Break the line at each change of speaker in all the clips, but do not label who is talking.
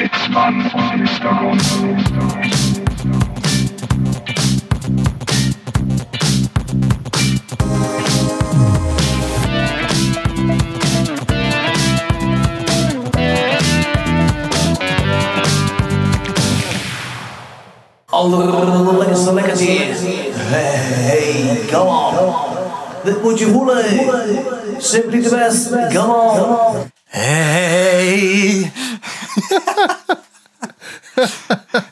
Sitzmann und Mr. Gonzo.
Lekker, lekker Hey, come on. Dit moet je voelen. Simply the best. Come on.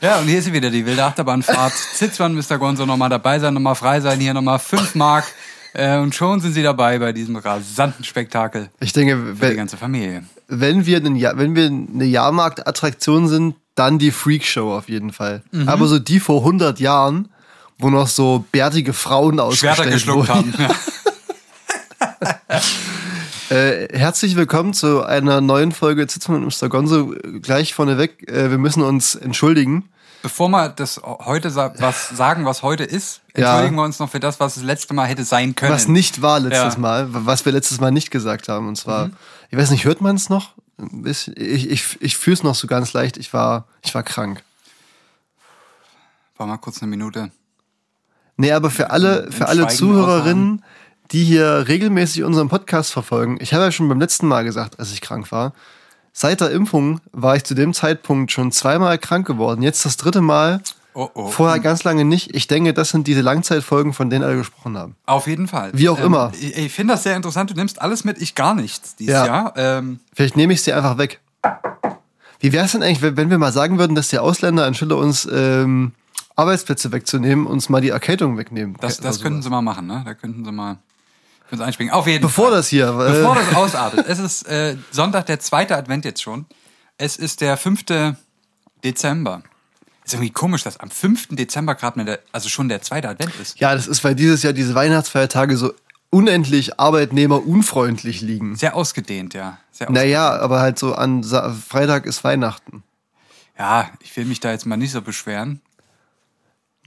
Ja, und hier ist sie wieder, die wilde Achterbahnfahrt. Zitzmann, Mr. Gonzo, nochmal dabei sein, nochmal frei sein, hier nochmal 5 Mark. Äh, und schon sind sie dabei bei diesem rasanten Spektakel
Ich denke,
für die
wenn,
ganze Familie.
wenn, wir, einen, Ja- wenn wir eine Jahrmarktattraktion sind, dann die Freakshow auf jeden Fall.
Mhm.
Aber so die vor 100 Jahren, wo noch so bärtige Frauen
Schwerter
ausgestellt
geschluckt
wurden.
haben. Ja.
Äh, herzlich willkommen zu einer neuen Folge Zitzmann und Mr. Gonzo. Gleich vorneweg, äh, wir müssen uns entschuldigen.
Bevor wir das heute sa was sagen, was heute ist,
Ja.
entschuldigen wir uns noch für das, was das letzte Mal hätte sein können.
Was nicht war letztes
Ja.
Mal, was wir letztes Mal nicht gesagt haben. Und zwar,
Mhm.
ich weiß nicht, hört man es noch? Ich, ich, ich fühle es noch so ganz leicht. Ich war, ich war krank.
War mal kurz eine Minute.
Nee, aber für alle, für alle Zuhörerinnen, die hier regelmäßig unseren Podcast verfolgen, ich habe ja schon beim letzten Mal gesagt, als ich krank war, seit der Impfung war ich zu dem Zeitpunkt schon zweimal krank geworden. Jetzt das dritte Mal.
Oh, oh.
Vorher ganz lange nicht. Ich denke, das sind diese Langzeitfolgen, von denen alle gesprochen haben.
Auf jeden Fall.
Wie auch immer.
Ich, ich finde das sehr interessant. Du nimmst alles mit, ich gar nichts dieses
Ja.
Jahr. Ähm,
Vielleicht nehme ich sie einfach weg. Wie wäre es denn eigentlich, wenn wir mal sagen würden, dass die Ausländer anstelle uns ähm, Arbeitsplätze wegzunehmen, uns mal die Erkältung wegnehmen?
das das könnten sie mal machen, ne? Da könnten sie mal können sie einspringen. Auf jeden
Bevor
Fall.
das hier. äh,
Bevor das ausartet. Es ist äh, Sonntag, der zweite Advent jetzt schon. Es ist der 5. Dezember. Ist irgendwie komisch, dass am 5. Dezember gerade also schon der zweite Advent ist.
Ja, das ist, weil dieses Jahr diese Weihnachtsfeiertage so unendlich arbeitnehmerunfreundlich liegen.
Sehr ausgedehnt, ja. Sehr
Naja, aber halt so an Sa Freitag ist Weihnachten.
Ja, ich will mich da jetzt mal nicht so beschweren.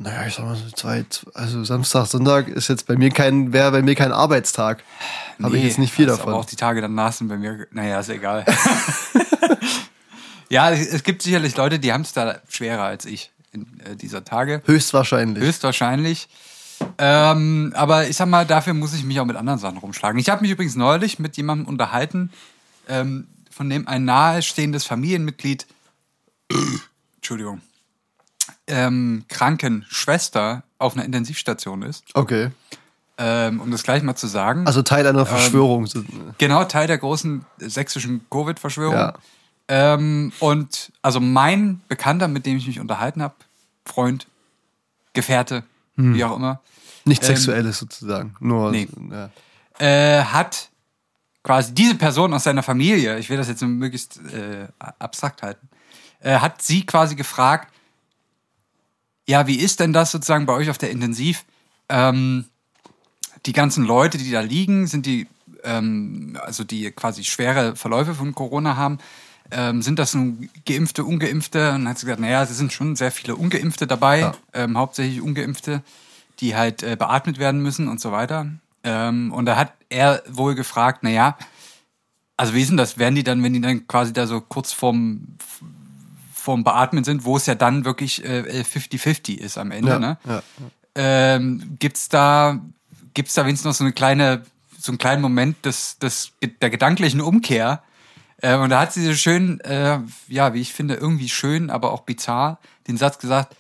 Naja, ich sag mal so zwei, also Samstag, Sonntag ist jetzt bei mir kein, wäre bei mir kein Arbeitstag. Habe ich jetzt nicht viel
also
davon.
Aber auch die Tage danach sind bei mir, naja, ist egal. ja, es es gibt sicherlich Leute, die haben es da schwerer als ich in äh, dieser Tage.
Höchstwahrscheinlich.
Höchstwahrscheinlich. Ähm, aber ich sag mal, dafür muss ich mich auch mit anderen Sachen rumschlagen. Ich habe mich übrigens neulich mit jemandem unterhalten, ähm, von dem ein nahestehendes Familienmitglied, Entschuldigung, ähm, Krankenschwester auf einer Intensivstation ist.
Okay.
Ähm, um das gleich mal zu sagen.
Also Teil einer Verschwörung. So-
Genau, Teil der großen sächsischen Covid-Verschwörung.
Ja.
Ähm, und also mein Bekannter, mit dem ich mich unterhalten habe, Freund, Gefährte,
Hm.
wie auch immer,
Nicht sexuelles sozusagen. Nur.
nee.
Ja.
äh, hat quasi diese Person aus seiner Familie, ich will das jetzt möglichst äh, abstrakt halten, äh, hat sie quasi gefragt, ja, wie ist denn das sozusagen bei euch auf der Intensiv? Ähm, die ganzen Leute, die da liegen, sind die, ähm, also die quasi schwere Verläufe von Corona haben, ähm, sind das nun Geimpfte, Ungeimpfte? Und dann hat sie gesagt, naja, es sind schon sehr viele Ungeimpfte dabei,
Ja.
ähm, hauptsächlich Ungeimpfte, die halt äh, beatmet werden müssen und so weiter. Ähm, und da hat er wohl gefragt, naja, also wie ist denn das? Werden die dann, wenn die dann quasi da so kurz vorm, vorm Beatmen sind, wo es ja dann wirklich äh, 50-50 ist am Ende,
Ja,
ne?
ja.
ähm, gibt's da gibt's da wenigstens noch so eine kleine so einen kleinen Moment des, des der gedanklichen Umkehr äh, und da hat sie so schön äh, ja wie ich finde irgendwie schön aber auch bizarr den Satz gesagt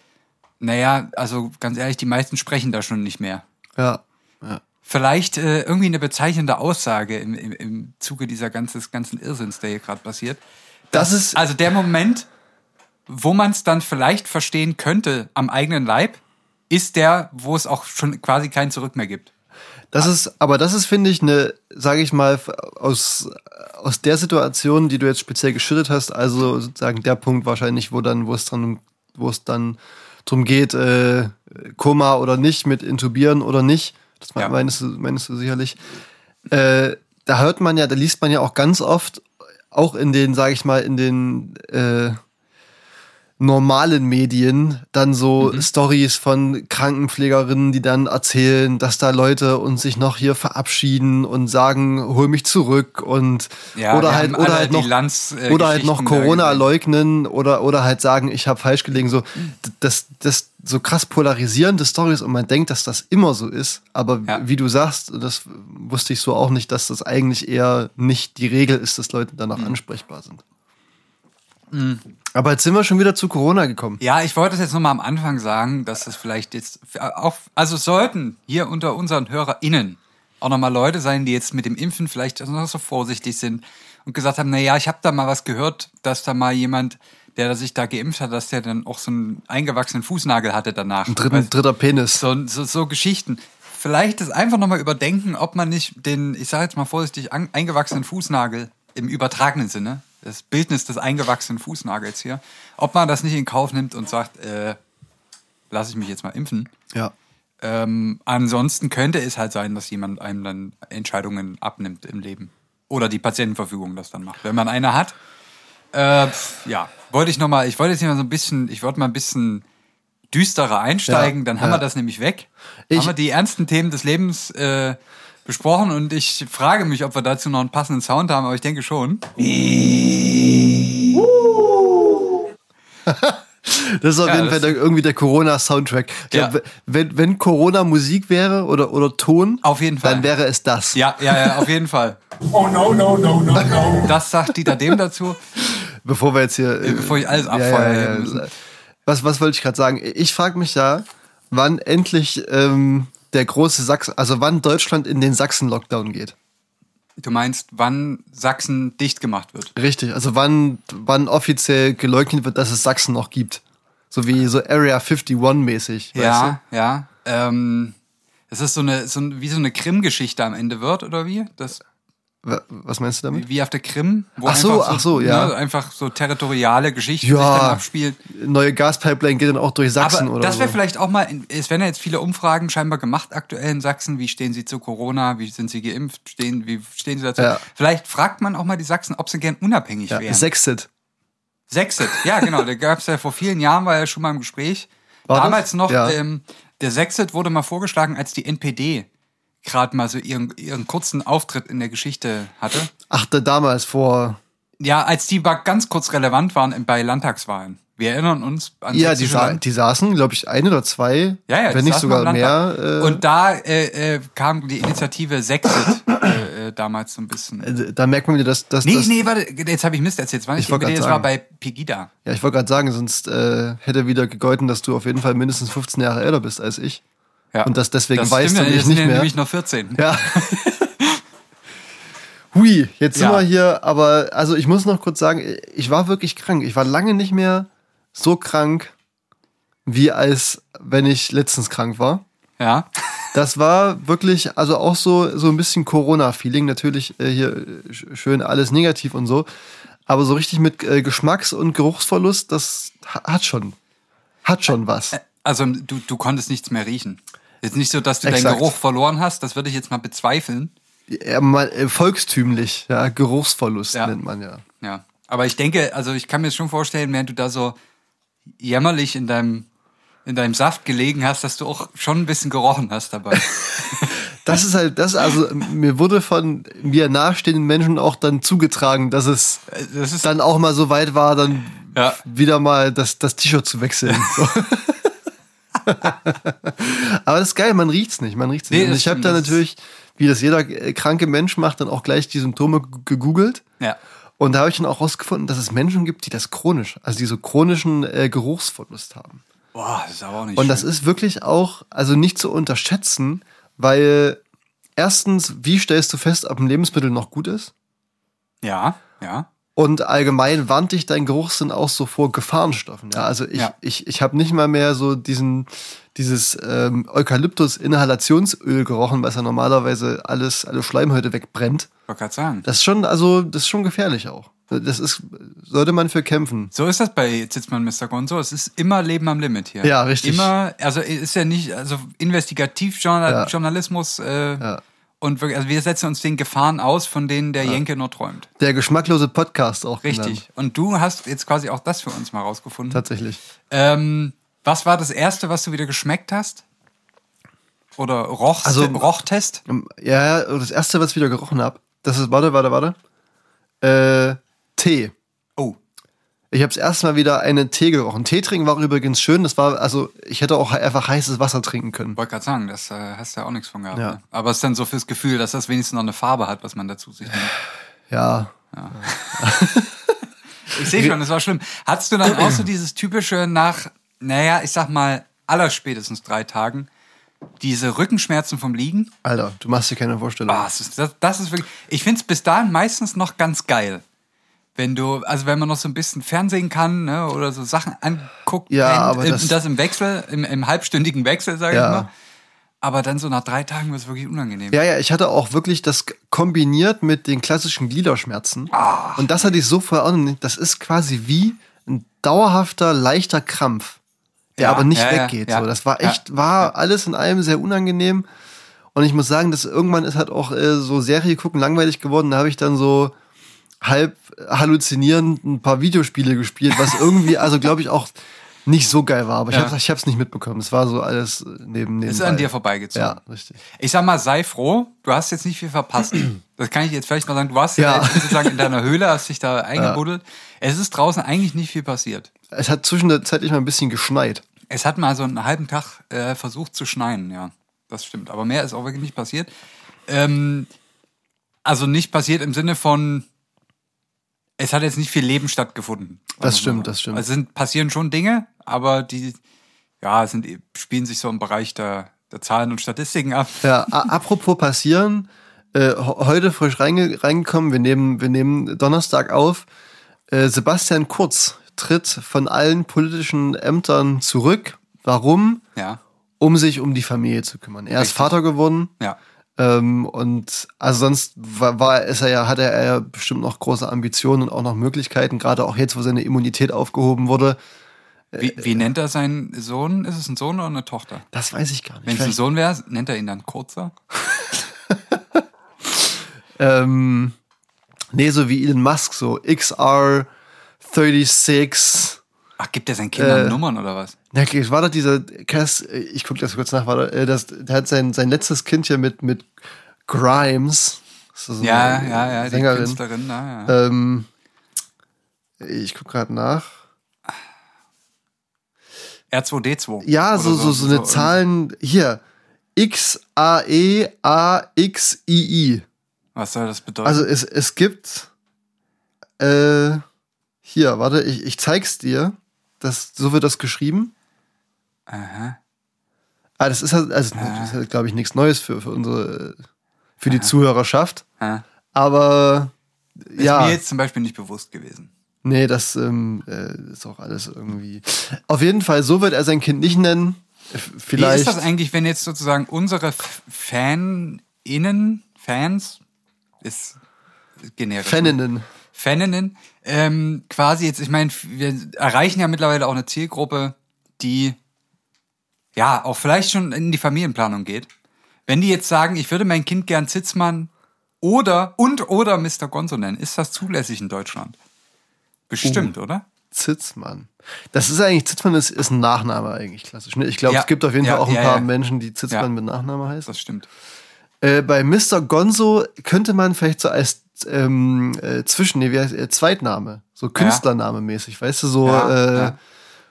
naja also ganz ehrlich die meisten sprechen da schon nicht mehr
Ja. ja.
vielleicht äh, irgendwie eine bezeichnende Aussage im, im, im Zuge dieser ganzes, ganzen Irrsinns, der hier gerade passiert.
Das ist-
also der Moment, wo man es dann vielleicht verstehen könnte am eigenen Leib, ist der, wo es auch schon quasi kein Zurück mehr gibt.
Das ist, aber das ist, finde ich, eine, sage ich mal, aus, aus der Situation, die du jetzt speziell geschüttet hast, also sozusagen der Punkt wahrscheinlich, wo dann, wo es dann, wo es dann drum geht, äh, Koma oder nicht, mit intubieren oder nicht. Das
Ja.
meinst, du, meinst du sicherlich. Äh, da hört man ja, da liest man ja auch ganz oft, auch in den, sage ich mal, in den äh, normalen Medien dann so
Mhm.
Stories von Krankenpflegerinnen, die dann erzählen, dass da Leute uns sich noch hier verabschieden und sagen, hol mich zurück und
Ja,
oder halt oder halt noch
Lanz, äh,
oder halt noch Corona leugnen oder oder halt sagen, ich habe falsch gelegen, so das das so krass polarisierende Stories und man denkt, dass das immer so ist, aber
Ja.
wie du sagst, das wusste ich so auch nicht, dass das eigentlich eher nicht die Regel ist, dass Leute danach
Mhm.
ansprechbar sind. Aber jetzt sind wir schon wieder zu Corona gekommen.
Ja, ich wollte es jetzt nochmal am Anfang sagen, dass es vielleicht jetzt auch, also sollten hier unter unseren HörerInnen auch nochmal Leute sein, die jetzt mit dem Impfen vielleicht noch so vorsichtig sind und gesagt haben, na ja, ich habe da mal was gehört, dass da mal jemand, der sich da geimpft hat, dass der dann auch so einen eingewachsenen Fußnagel hatte danach.
Ein dritten,
Weißt-
dritter Penis.
so, so, so Geschichten. Vielleicht das einfach nochmal überdenken, ob man nicht den, ich sage jetzt mal vorsichtig, eingewachsenen Fußnagel im übertragenen Sinne, das Bildnis des eingewachsenen Fußnagels hier, ob man das nicht in Kauf nimmt und sagt, äh, lass ich mich jetzt mal impfen.
Ja.
Ähm, ansonsten könnte es halt sein, dass jemand einem dann Entscheidungen abnimmt im Leben. Oder die Patientenverfügung das dann macht. Wenn man eine hat, äh, pf, ja, wollte ich nochmal, ich wollte jetzt hier mal so ein bisschen, ich wollte mal ein bisschen düsterer einsteigen,
Ja,
dann haben
ja.
wir das nämlich weg.
Ich-
haben wir die ernsten Themen des Lebens äh, besprochen und ich frage mich, ob wir dazu noch einen passenden Sound haben, aber ich denke schon.
Das ist auf
Ja,
jeden Fall der, irgendwie der Corona-Soundtrack.
Ja.
wenn, wenn Corona Musik wäre oder, oder Ton,
Auf jeden Fall.
dann wäre es das.
Ja, ja, ja, auf jeden Fall.
Oh no, no, no, no, no.
Das sagt Dieter dem dazu.
Bevor wir jetzt hier. äh,
Bevor ich alles abfeuere
ja,
müssen.
Was, was wollte ich gerade sagen? Ich frage mich ja, wann endlich ähm, der große Sachsen, also wann Deutschland in den Sachsen-Lockdown geht.
Du meinst, wann Sachsen dicht gemacht wird?
Richtig, also wann, wann offiziell geleugnet wird, dass es Sachsen noch gibt. So wie so Area 51-mäßig.
Ja, ja. Ähm, es ist so eine, so wie so eine Krim-Geschichte am Ende wird, oder wie? Das,
Was meinst du damit?
wie auf der Krim? Wo
Ach so,
einfach
ach so, ja.
Ne, einfach so territoriale Geschichten
Ja.
sich dann abspielt.
Neue Gaspipeline geht dann auch durch Sachsen
Aber
oder
das wäre
so.
vielleicht auch mal, es werden ja jetzt viele Umfragen scheinbar gemacht aktuell in Sachsen. Wie stehen sie zu Corona? Wie sind sie geimpft? Stehen, wie stehen sie dazu?
Ja.
Vielleicht fragt man auch mal die Sachsen, ob sie gern unabhängig
Ja,
wären.
Sextet.
Sexit, ja genau, da gab es ja vor vielen Jahren, war ja schon mal im Gespräch.
War das?
Damals noch,
Ja.
ähm, der Sexit wurde mal vorgeschlagen, als die NPD gerade mal so ihren, ihren kurzen Auftritt in der Geschichte hatte.
Ach, da damals vor.
Ja, als die ganz kurz relevant waren bei Landtagswahlen. Wir erinnern uns an
Ja, die, sa die saßen, glaube ich, ein oder zwei,
ja, ja,
wenn nicht sogar mehr. Äh,
Und da äh, äh, kam die Initiative Sexit äh, äh, damals so ein bisschen.
da merkt man wieder, dass, dass
Nee,
das,
nee, warte, jetzt habe ich Mist erzählt. War nicht
Ich
das war bei Pegida.
Ja, ich wollte gerade sagen, sonst hätte wieder gegolten, dass du auf jeden Fall mindestens 15 Jahre älter bist als ich.
Ja.
Und das deswegen
das
weißt
stimmt,
und
ja,
ich
das sind
nicht mehr.
nämlich nur 14.
Ja. Hui, jetzt sind
Ja.
wir hier, aber also ich muss noch kurz sagen, ich war wirklich krank. Ich war lange nicht mehr so krank, wie als wenn ich letztens krank war.
Ja.
Das war wirklich, also auch so, so ein bisschen Corona-Feeling. Natürlich äh, hier sch- schön alles negativ und so. Aber so richtig mit äh, Geschmacks- und Geruchsverlust, das ha- hat schon. Hat schon was.
Also du, du konntest nichts mehr riechen. Jetzt nicht so, dass du deinen
Exakt.
Geruch verloren hast, das würde ich jetzt mal bezweifeln.
Ja, mal, äh, volkstümlich, ja, Geruchsverlust
Ja.
nennt man ja.
Ja. Aber ich denke, also ich kann mir schon vorstellen, während du da so jämmerlich in deinem, in deinem Saft gelegen hast, dass du auch schon ein bisschen gerochen hast dabei.
Das ist halt, das, also mir wurde von mir nahestehenden Menschen auch dann zugetragen, dass es
Das ist
dann auch mal so weit war, dann
Ja.
wieder mal das, das T-Shirt zu wechseln. So. Aber das ist geil, man riecht's nicht, man riecht's nicht.
Nee,
ich habe da natürlich, wie das jeder äh, kranke Mensch macht, dann auch gleich die Symptome gegoogelt.
ja.
Und da habe ich dann auch rausgefunden, dass es Menschen gibt, die das chronisch, also die so chronischen äh, Geruchsverlust haben.
Boah, das ist aber auch nicht
Und das
schön.
ist wirklich auch, also nicht zu unterschätzen, weil erstens, wie stellst du fest, ob ein Lebensmittel noch gut ist?
Ja, ja.
Und allgemein warnt dich dein Geruchssinn auch so vor Gefahrenstoffen. Ja, also ich,
Ja.
ich, ich habe nicht mal mehr so diesen, dieses ähm, Eukalyptus-Inhalationsöl gerochen, was ja normalerweise alles, alle Schleimhäute wegbrennt.
Wollte gerade sagen.
Das ist schon, also, das ist schon gefährlich auch. Das ist, sollte man für kämpfen.
So ist das bei Zitzmann Mr. Gonzo. Es ist immer Leben am Limit hier.
Ja, richtig.
Immer, also ist ja nicht, also
Ja.
Investigativjournalismus äh,
Ja.
Und wirklich, also wir setzen uns den Gefahren aus, von denen der Jenke nur träumt.
Der geschmacklose Podcast auch
Richtig.
genannt.
Und du hast jetzt quasi auch das für uns mal rausgefunden.
Tatsächlich.
Ähm, was war das erste, was du wieder geschmeckt hast? Oder roch,
Also-
Rochtest?
Ähm, Ja, das erste, was ich wieder gerochen habe, das ist, warte, warte, warte. Äh, Tee. Ich habe das erste Mal wieder einen Tee gerochen. Tee trinken war übrigens schön. Das war, also ich hätte auch einfach heißes Wasser trinken können.
wollte gerade sagen, das äh, hast du ja auch nichts von gehabt.
Ja.
Ne? Aber es ist dann so fürs Gefühl, dass das wenigstens noch eine Farbe hat, was man dazu sich nimmt.
Ja.
Ich sehe schon, das war schlimm. Hattest du dann auch so dieses typische nach, naja, ich sag mal, allerspätestens drei Tagen, diese Rückenschmerzen vom Liegen?
Alter, du machst dir keine Vorstellung.
Ah, das, ist, das, das ist wirklich. Ich finde es bis dahin meistens noch ganz geil. Wenn du, also wenn man noch so ein bisschen Fernsehen kann, ne, oder so Sachen anguckt,
Ja,
pennt,
aber
äh,
das-
das im Wechsel, im, im halbstündigen Wechsel, sage
Ja.
ich mal. Aber dann so nach drei Tagen wird es wirklich unangenehm.
Ja, ja, ich hatte auch wirklich das kombiniert mit den klassischen Gliederschmerzen.
Ah.
Und das hatte ich so vorher auch nicht. Das ist quasi wie ein dauerhafter, leichter Krampf, der
Ja,
aber nicht
ja,
weggeht.
ja.
So, das war echt, war alles in allem sehr unangenehm. Und ich muss sagen, dass irgendwann ist halt auch äh, so Serie gucken langweilig geworden. Da habe ich dann so halb halluzinierend ein paar Videospiele gespielt, was irgendwie, also glaube ich auch nicht so geil war. Aber ich
Ja.
habe ich hab's nicht mitbekommen. Es war so alles neben neben.
Ist an dir vorbeigezogen.
Ja, richtig.
Ich sag mal, sei froh, du hast jetzt nicht viel verpasst. Das kann ich jetzt vielleicht mal sagen. Du warst
Ja.
ja sozusagen in deiner Höhle, hast dich da eingebuddelt. Es ist draußen eigentlich nicht viel passiert.
Es hat zwischenzeitlich mal ein bisschen geschneit.
Es hat mal so einen halben Tag äh, versucht zu schneien, ja. Das stimmt. Aber mehr ist auch wirklich nicht passiert. Ähm, also nicht passiert im Sinne von, es hat jetzt nicht viel Leben stattgefunden.
Das stimmt, das stimmt.
Also es sind, passieren schon Dinge, aber die, ja, sind, spielen sich so im Bereich der, der Zahlen und Statistiken ab.
Ja, apropos passieren, äh, heute frisch reinge reingekommen, wir nehmen, wir nehmen Donnerstag auf. Äh, Sebastian Kurz tritt von allen politischen Ämtern zurück. Warum?
Ja,
Um sich um die Familie zu kümmern. Er ist
Richtig.
Vater geworden.
ja.
Ähm, und also sonst war, war ist er ja, hatte er ja bestimmt noch große Ambitionen und auch noch Möglichkeiten, gerade auch jetzt, wo seine Immunität aufgehoben wurde.
Wie, wie nennt er seinen Sohn? Ist es ein Sohn oder eine Tochter?
Das weiß ich gar nicht.
Wenn es ein Sohn wäre, nennt er ihn dann Kurzer?
Ähm, nee, so wie Elon Musk, so XR36.
Ach, gibt er seinen Kindern
Äh,
Nummern oder was?
Na, okay, war doch dieser, Cass, ich guck das kurz nach, war da, äh, das, der hat sein, sein letztes Kind hier mit, mit Grimes. So
Ja, ja, ja, die
Sängerin.
Künstlerin, na, ja.
Ähm, ich guck gerade nach.
R2D2.
Ja,
Oder
so, so, so eine Zahlen, hier. E X-A-E-A-X-I-I.
Was soll das bedeuten?
Also es, es gibt, äh, hier, warte, ich, ich zeig's dir. Das, so wird das geschrieben.
Aha.
Ah, das ist halt, also, das ist halt, glaube ich, nichts Neues für, für unsere, für die Zuhörerschaft.
Ja.
Aber,
Ist
ja,
mir jetzt zum Beispiel nicht bewusst gewesen.
nee, das ähm, äh, ist auch alles irgendwie. Auf jeden Fall, so wird er sein Kind nicht nennen. F-
Wie
Vielleicht.
ist das eigentlich, wenn jetzt sozusagen unsere FanInnen, Fans, ist generisch. ne?
Faninnen.
Faninnen, ähm, quasi jetzt, ich meine, wir erreichen ja mittlerweile auch eine Zielgruppe, die ja auch vielleicht schon in die Familienplanung geht. Wenn die jetzt sagen, ich würde mein Kind gern Zitzmann oder und oder Mr. Gonzo nennen, ist das zulässig in Deutschland? Bestimmt,
Oh.
oder?
Zitzmann. Das ist eigentlich, Zitzmann ist, ist ein Nachname eigentlich klassisch. Ne? Ich glaube,
Ja,
es gibt auf jeden
ja,
Fall auch ein
ja,
paar. Menschen, die Zitzmann mit Nachname heißen.
Das stimmt.
Äh, bei Mr. Gonzo könnte man vielleicht so als ähm, äh, Zwischen, nee, wie heißt äh, Zweitname, so Künstlername mäßig, weißt du, so, äh.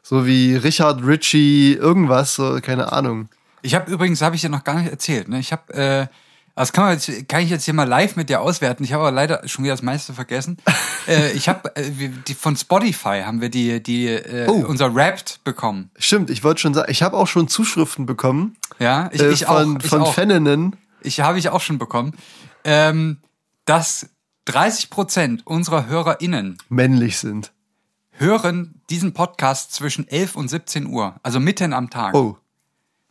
So wie Richard Ritchie, irgendwas, so, keine Ahnung.
Ich habe übrigens, habe ich dir noch gar nicht erzählt, ne? Ich habe, äh, das kann, man jetzt, kann ich jetzt hier mal live mit dir auswerten. Ich habe aber leider schon wieder das meiste vergessen. äh, ich habe äh, die von Spotify haben wir die die äh,
Oh.
unser Wrapped bekommen.
Stimmt, ich wollte schon sagen, ich habe auch schon Zuschriften bekommen
Ja, ich,
äh,
ich
von,
auch. Ich
von. Faninnen.
Ich habe ich auch schon bekommen, ähm, dass 30 Prozent unserer HörerInnen
männlich sind.
Hören diesen Podcast zwischen 11 und 17 Uhr, also mitten am Tag.
Oh,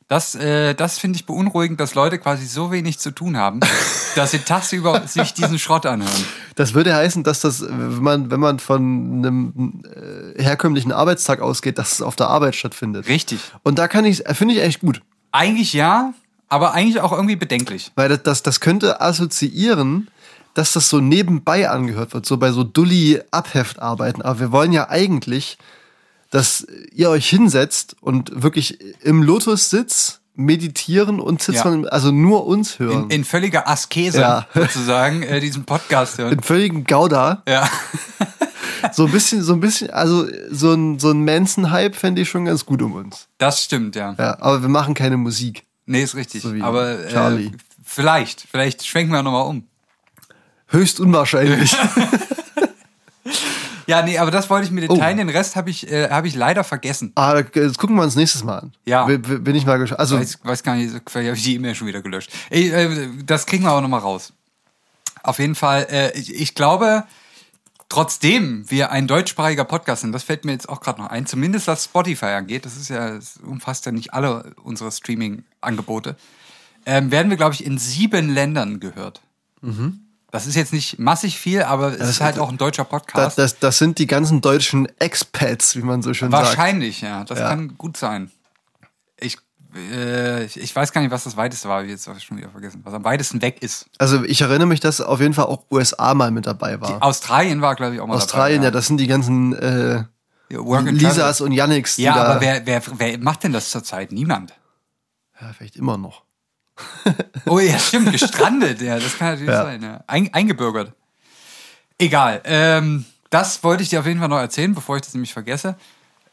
Das, äh, das finde ich beunruhigend, dass Leute quasi so wenig zu tun haben, dass sie tagsüber sich diesen Schrott anhören.
das würde heißen, dass das, wenn man, wenn man von einem äh, herkömmlichen Arbeitstag ausgeht, dass es auf der Arbeit stattfindet.
Richtig.
Und da kann ich, äh, finde ich echt gut.
Eigentlich ja, aber eigentlich auch irgendwie bedenklich.
Weil das, das, das könnte assoziieren, dass das so nebenbei angehört wird, so bei so Dulli-Abheftarbeiten. Aber wir wollen ja eigentlich, dass ihr euch hinsetzt und wirklich im Lotussitz meditieren und sitzt
Ja.
man, also nur uns hören.
In, in völliger Askese
Ja.
sozusagen äh, diesen Podcast hören.
in völligen Gauda.
Ja.
So ein bisschen, so ein bisschen, also so ein, so ein Manson-Hype fände ich schon ganz gut um uns.
Das stimmt, ja.
Ja, aber wir machen keine Musik.
Nee, ist richtig.
So
Aber äh,
Charlie.
vielleicht, vielleicht schwenken wir nochmal um.
Höchst unwahrscheinlich.
Ja, nee, aber das wollte ich mit dir
Oh.
teilen. Den Rest habe ich, äh, hab ich leider vergessen.
ah, das gucken wir uns nächstes Mal an.
Ja.
Bin ich mal gespannt. Also,
Weiß, weiß gar nicht, vielleicht habe ich die E-Mail schon wieder gelöscht. Ey, äh, das kriegen wir aber nochmal raus. Auf jeden Fall, äh, ich, ich glaube, trotzdem wir ein deutschsprachiger Podcast sind, das fällt mir jetzt auch gerade noch ein, zumindest was Spotify angeht, das ist ja, das umfasst ja nicht alle unsere Streaming-Angebote, ähm, werden wir, glaube ich, in sieben Ländern gehört. Das ist jetzt nicht massig viel, aber es ist halt auch ein deutscher
das,
Podcast.
das, das sind die ganzen deutschen Expats, wie man so schön sagt.
Wahrscheinlich, ja. Das
Ja.
kann gut sein. Ich, äh, ich, ich weiß gar nicht, was das weiteste war, ich jetzt auch schon wieder vergessen. Was am weitesten weg ist.
Also ich erinnere mich, dass auf jeden Fall auch USA mal mit dabei war.
Australien war, glaube ich, auch mal
Australien,
dabei.
ja, das sind die ganzen äh,
Ja,
Lisas und Yannicks, die
Ja, aber wer, wer, wer macht denn das zurzeit? Niemand.
ja, vielleicht immer noch.
Oh ja, stimmt, gestrandet. ja, das kann natürlich
Ja.
sein. Ja. Ein, eingebürgert. Egal. Ähm, das wollte ich dir auf jeden Fall noch erzählen, bevor ich das nämlich vergesse.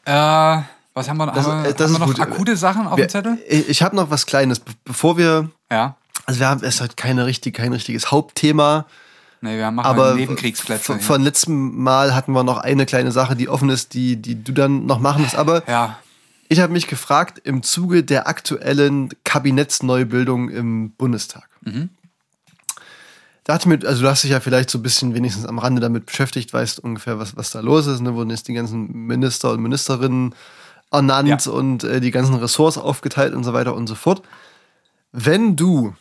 Äh, was haben wir,
Das-
haben wir,
das
haben wir noch
gut.
akute Sachen auf
Wir-
dem Zettel?
Ich, habe noch was Kleines, be- bevor wir,
Ja.
also wir haben, es hat keine richtig, kein richtiges Hauptthema,
Nee, wir machen
aber
Nebenkriegsplätze.
von, von letztem Mal hatten wir noch eine kleine Sache, die offen ist, die, die du dann noch machen musst. Aber
ja.
Ich habe mich gefragt, im Zuge der aktuellen Kabinettsneubildung im Bundestag.
Mhm.
Da hatte mir, also du hast dich ja vielleicht so ein bisschen wenigstens am Rande damit beschäftigt, weißt ungefähr, was, was da los ist. Ne? Wurden jetzt die ganzen Minister und Ministerinnen ernannt
Ja.
und äh, die ganzen Ressorts aufgeteilt und so weiter und so fort. Wenn du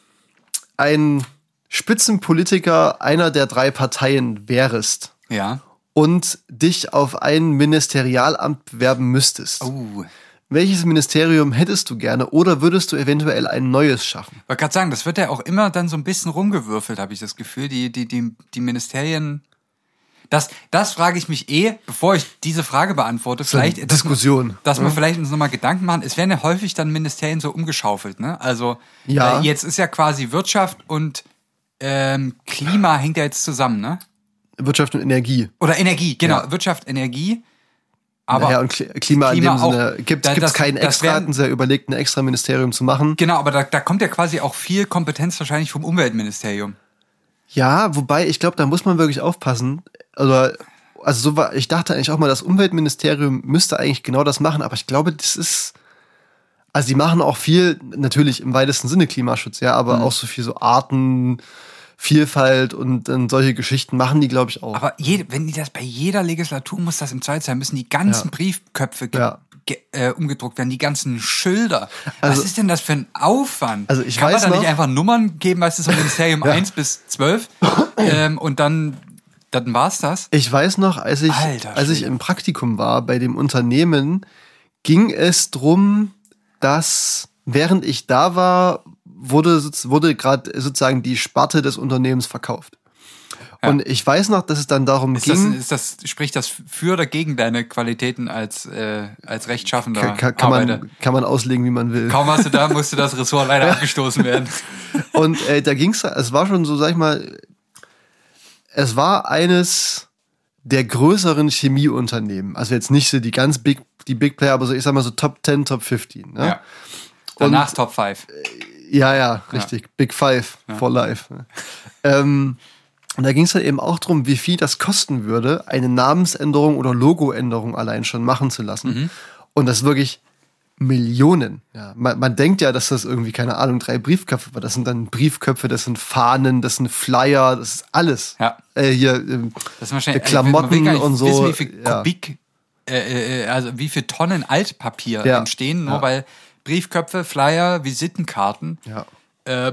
ein Spitzenpolitiker einer der drei Parteien wärest
Ja.
und dich auf ein Ministerialamt bewerben müsstest,
Oh.
Welches Ministerium hättest du gerne oder würdest du eventuell ein neues schaffen?
wollte gerade sagen, das wird ja auch immer dann so ein bisschen rumgewürfelt, habe ich das Gefühl. Die, die, die, die Ministerien. Das, das frage ich mich eh, bevor ich diese Frage beantworte. Vielleicht dass
Diskussion.
Man, dass wir vielleicht uns nochmal Gedanken machen. Es werden ja häufig dann Ministerien so umgeschaufelt, ne? Also
Ja.
äh, jetzt ist ja quasi Wirtschaft und ähm, Klima hängt ja jetzt zusammen, ne?
Wirtschaft und Energie.
Oder Energie, genau.
Ja.
Wirtschaft, Energie. Aber
ja, und Kli- Klima,
Klima
in dem
auch.
Sinne gibt
Da-
es keinen extra, hatten sie ja überlegt, ein extra Ministerium zu machen.
genau, aber da, da kommt ja quasi auch viel Kompetenz wahrscheinlich vom Umweltministerium.
Ja, wobei ich glaube, da muss man wirklich aufpassen. Also, also so war, ich dachte eigentlich auch mal, das Umweltministerium müsste eigentlich genau das machen, aber ich glaube, das ist. Also die machen auch viel, natürlich im weitesten Sinne Klimaschutz, ja,
Mhm.
aber auch so viel so Artenvielfalt und dann solche Geschichten machen die, glaube ich, auch.
Aber jede, wenn die das bei jeder Legislatur muss das im Zeit sein, müssen die ganzen
Ja.
Briefköpfe
Ja.
äh, umgedruckt werden, die ganzen Schilder.
Also-
Was ist denn das für ein Aufwand?
Also ich
Kann
weiß
man da
noch-
nicht einfach Nummern geben, weißt du, so Ministerium 1 bis 12 ähm, und dann, dann war's das?
Ich weiß noch, als ich,
Alter
als ich im Praktikum war bei dem Unternehmen, ging es drum, dass während ich da war, wurde, wurde gerade sozusagen die Sparte des Unternehmens verkauft.
Ja.
Und ich weiß noch, dass es dann darum
Ist das,
ging,
ist das, spricht das für oder gegen deine Qualitäten als, äh, als rechtschaffender
kann, kann, kann, man, kann man auslegen, wie man will.
Kaum hast du da, musste das Ressort leider abgestoßen werden.
Und äh, da ging's, es war schon so, sag ich mal, es war eines der größeren Chemieunternehmen. Also jetzt nicht so die ganz big, die Big Player, aber so, ich sag mal so Top 10, Top 15. Ne?
Ja. Danach Top 5.
Ja, ja, richtig. Big Five for life. Ähm, und da ging es dann eben auch darum, wie viel das kosten würde, eine Namensänderung oder Logoänderung allein schon machen zu lassen.
Mhm.
Und das wirklich Millionen. Ja, man, man denkt ja, dass das irgendwie, keine Ahnung, drei Briefköpfe war. Das sind dann Briefköpfe, das sind Fahnen, das sind Flyer, das ist alles.
Ja.
Äh, hier, ähm,
Das ist wahrscheinlich
Der Klamotten
will
und so,
Wissen, wie viel
ja.
Kubik, äh, äh, also wie viel Tonnen Altpapier
Ja.
entstehen, nur
Ja.
weil Briefköpfe, Flyer, Visitenkarten
ja.
äh,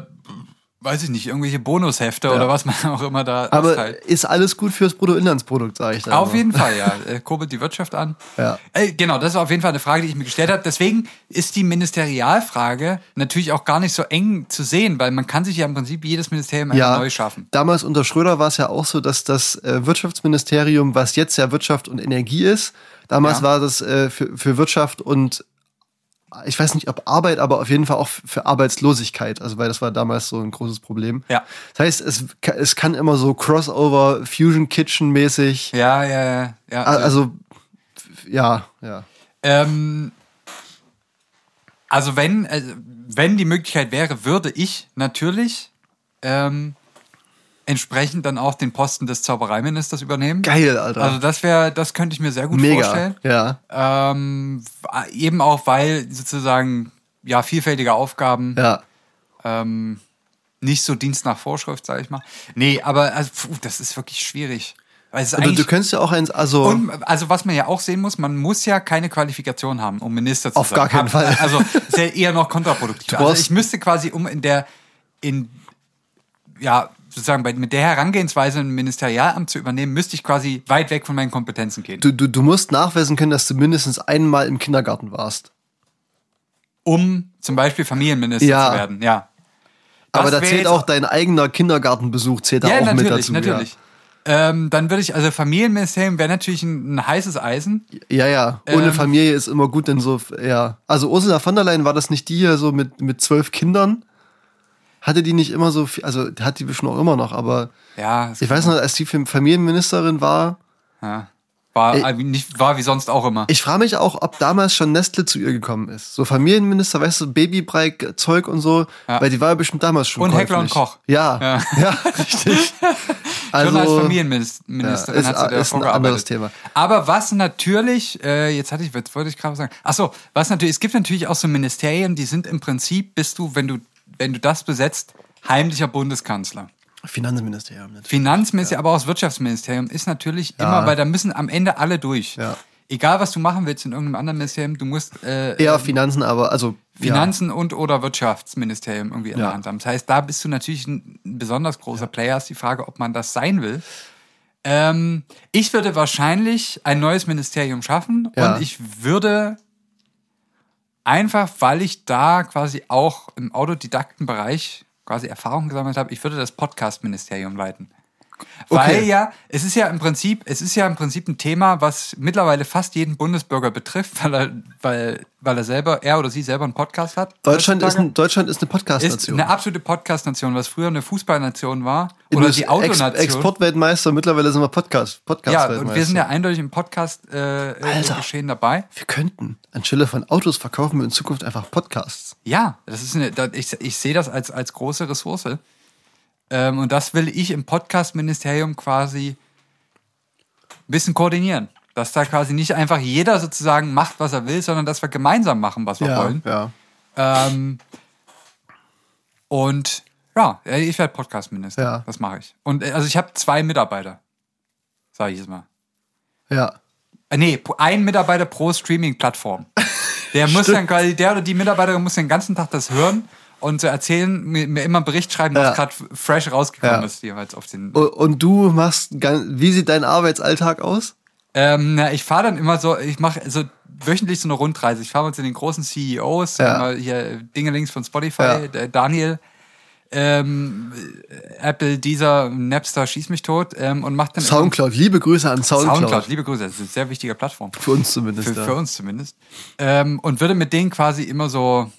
weiß ich nicht, irgendwelche Bonushefte oder was man auch immer da
Aber
austeilt.
ist alles gut fürs Bruttoinlandsprodukt, sage ich da.
Auf
immer.
jeden Fall, ja. Äh, Kurbelt die Wirtschaft an.
Ja.
Äh, genau, das ist auf jeden Fall eine Frage, die ich mir gestellt habe. Deswegen ist die Ministerialfrage natürlich auch gar nicht so eng zu sehen, weil man kann sich ja im Prinzip jedes Ministerium
ja,
neu schaffen.
Damals unter Schröder war es ja auch so, dass das äh, Wirtschaftsministerium, was jetzt ja Wirtschaft und Energie ist, damals
Ja.
war das äh, für, für Wirtschaft und ich weiß nicht, ob Arbeit, aber auf jeden Fall auch für Arbeitslosigkeit. Also, weil das war damals so ein großes Problem.
Ja.
Das heißt, es, es kann immer so Crossover, Fusion Kitchen mäßig.
Ja, ja, ja. ja.
Also, ja, ja.
Ähm, also wenn, also wenn die Möglichkeit wäre, würde ich natürlich ähm, entsprechend dann auch den Posten des Zaubereiministers übernehmen.
Geil, Alter.
Also das wäre, das könnte ich mir sehr gut
Mega.
vorstellen.
Ja.
Ähm, eben auch, weil sozusagen ja vielfältige Aufgaben
Ja.
ähm, nicht so Dienst nach Vorschrift, sage ich mal. Nee, aber also, puh, das ist wirklich schwierig.
Also, du könntest ja auch eins, also.
und, also was man ja auch sehen muss, man muss ja keine Qualifikation haben, um Minister zu
Auf
sein.
gar keinen Fall.
Also ist ja eher noch kontraproduktiv.
Du
Also ich müsste quasi um in der in ja sozusagen bei, mit der Herangehensweise ein Ministerialamt zu übernehmen, müsste ich quasi weit weg von meinen Kompetenzen gehen,
du, du, du musst nachweisen können, dass du mindestens einmal im Kindergarten warst.
um zum Beispiel Familienminister
Ja.
zu werden. Ja.
Aber
Das
da
wär
zählt auch dein eigener Kindergartenbesuch, zählt da
ja,
auch
natürlich,
mit dazu.
natürlich. Ähm, dann würde ich, also Familienministerium wäre natürlich ein, ein heißes Eisen.
Ja, ja. ja. Ohne
Ähm.
Familie ist immer gut, denn so, ja. Also Ursula von der Leyen war das nicht die hier so mit, mit zwölf Kindern? Hatte die nicht immer so viel, also hat die bestimmt auch immer noch, aber
Ja,
ich weiß noch, als die Familienministerin war,
ja. War,
Ey.
nicht, war wie sonst auch immer.
ich frage mich auch, ob damals schon Nestle zu ihr gekommen ist. So Familienminister, weißt du, Babybrei-Zeug und so,
Ja.
weil die war ja bestimmt damals schon
Und Heckler und
käuflich.
Koch.
Ja,
Ja.
ja, richtig. Also,
Schon als Familienministerin
ja,
hat
ist-
sie da
ist ein anderes Thema.
Aber was natürlich, äh, jetzt hatte ich, jetzt wollte ich gerade was sagen. Ach so, was natürlich, es gibt natürlich auch so Ministerien, die sind im Prinzip, bist du, wenn du, wenn du das besetzt, heimlicher Bundeskanzler.
Finanzministerium natürlich.
Finanzministerium, aber auch das Wirtschaftsministerium ist natürlich immer, weil da müssen am Ende alle durch.
Ja.
Egal, was du machen willst in irgendeinem anderen Ministerium, du musst äh,
Eher Finanzen, aber also
Finanzen und oder Wirtschaftsministerium irgendwie in
Ja.
der Hand haben. Das heißt, da bist du natürlich ein besonders großer Player. Ist die Frage, ob man das sein will. Ähm, ich würde wahrscheinlich ein neues Ministerium schaffen
Ja.
und ich würde einfach, weil ich da quasi auch im Autodidaktenbereich quasi Erfahrung gesammelt habe, ich würde das Podcast-Ministerium leiten. Weil
Okay.
ja, es ist ja im Prinzip, es ist ja im Prinzip ein Thema, was mittlerweile fast jeden Bundesbürger betrifft, weil er, weil, weil er selber, er oder sie selber einen Podcast hat.
Deutschland ist, ein, Deutschland ist eine Podcast-Nation.
eine absolute Podcast-Nation, was früher eine Fußballnation war
Du
oder die
Ex
Autonation.
Exportweltmeister, mittlerweile sind wir Podcast, Podcast
ja, und wir sind ja eindeutig im Podcast-Geschehen äh. Geschehen dabei.
Wir könnten, anstelle von Autos verkaufen wir in Zukunft einfach Podcasts.
Ja, das ist eine, ich, ich sehe das als, als große Ressource. Ähm, und das will ich im Podcast-Ministerium quasi ein bisschen koordinieren. Dass da quasi nicht einfach jeder sozusagen macht, was er will, sondern dass wir gemeinsam machen, was wir wollen.
ja.
Ähm, und ja, ich werde Podcast-Minister.
Ja.
Das mache ich. Und äh, also ich habe zwei Mitarbeiter, sage ich jetzt mal.
Ja.
Äh, nee, ein Mitarbeiter pro Streaming-Plattform. Der muss dann quasi, der oder die Mitarbeiterin muss den ganzen Tag das hören und so erzählen, mir, mir immer einen Bericht schreiben, was
Ja.
gerade fresh rausgekommen
Ja.
ist, jeweils auf den.
Und du machst, wie sieht dein Arbeitsalltag aus?
Ähm, na, ich fahre dann immer so, ich mache so wöchentlich so eine Rundreise. Ich fahre mit zu den großen CEOs,
Ja.
hier Dinge links von Spotify,
Ja.
der Daniel, ähm, Apple, dieser Napster, schieß mich tot ähm, und macht dann
Soundcloud, liebe Grüße an Soundcloud.
Soundcloud, liebe Grüße, das ist eine sehr wichtige Plattform.
Für uns zumindest.
Für,
ja.
für uns zumindest. Ähm, und würde mit denen quasi immer so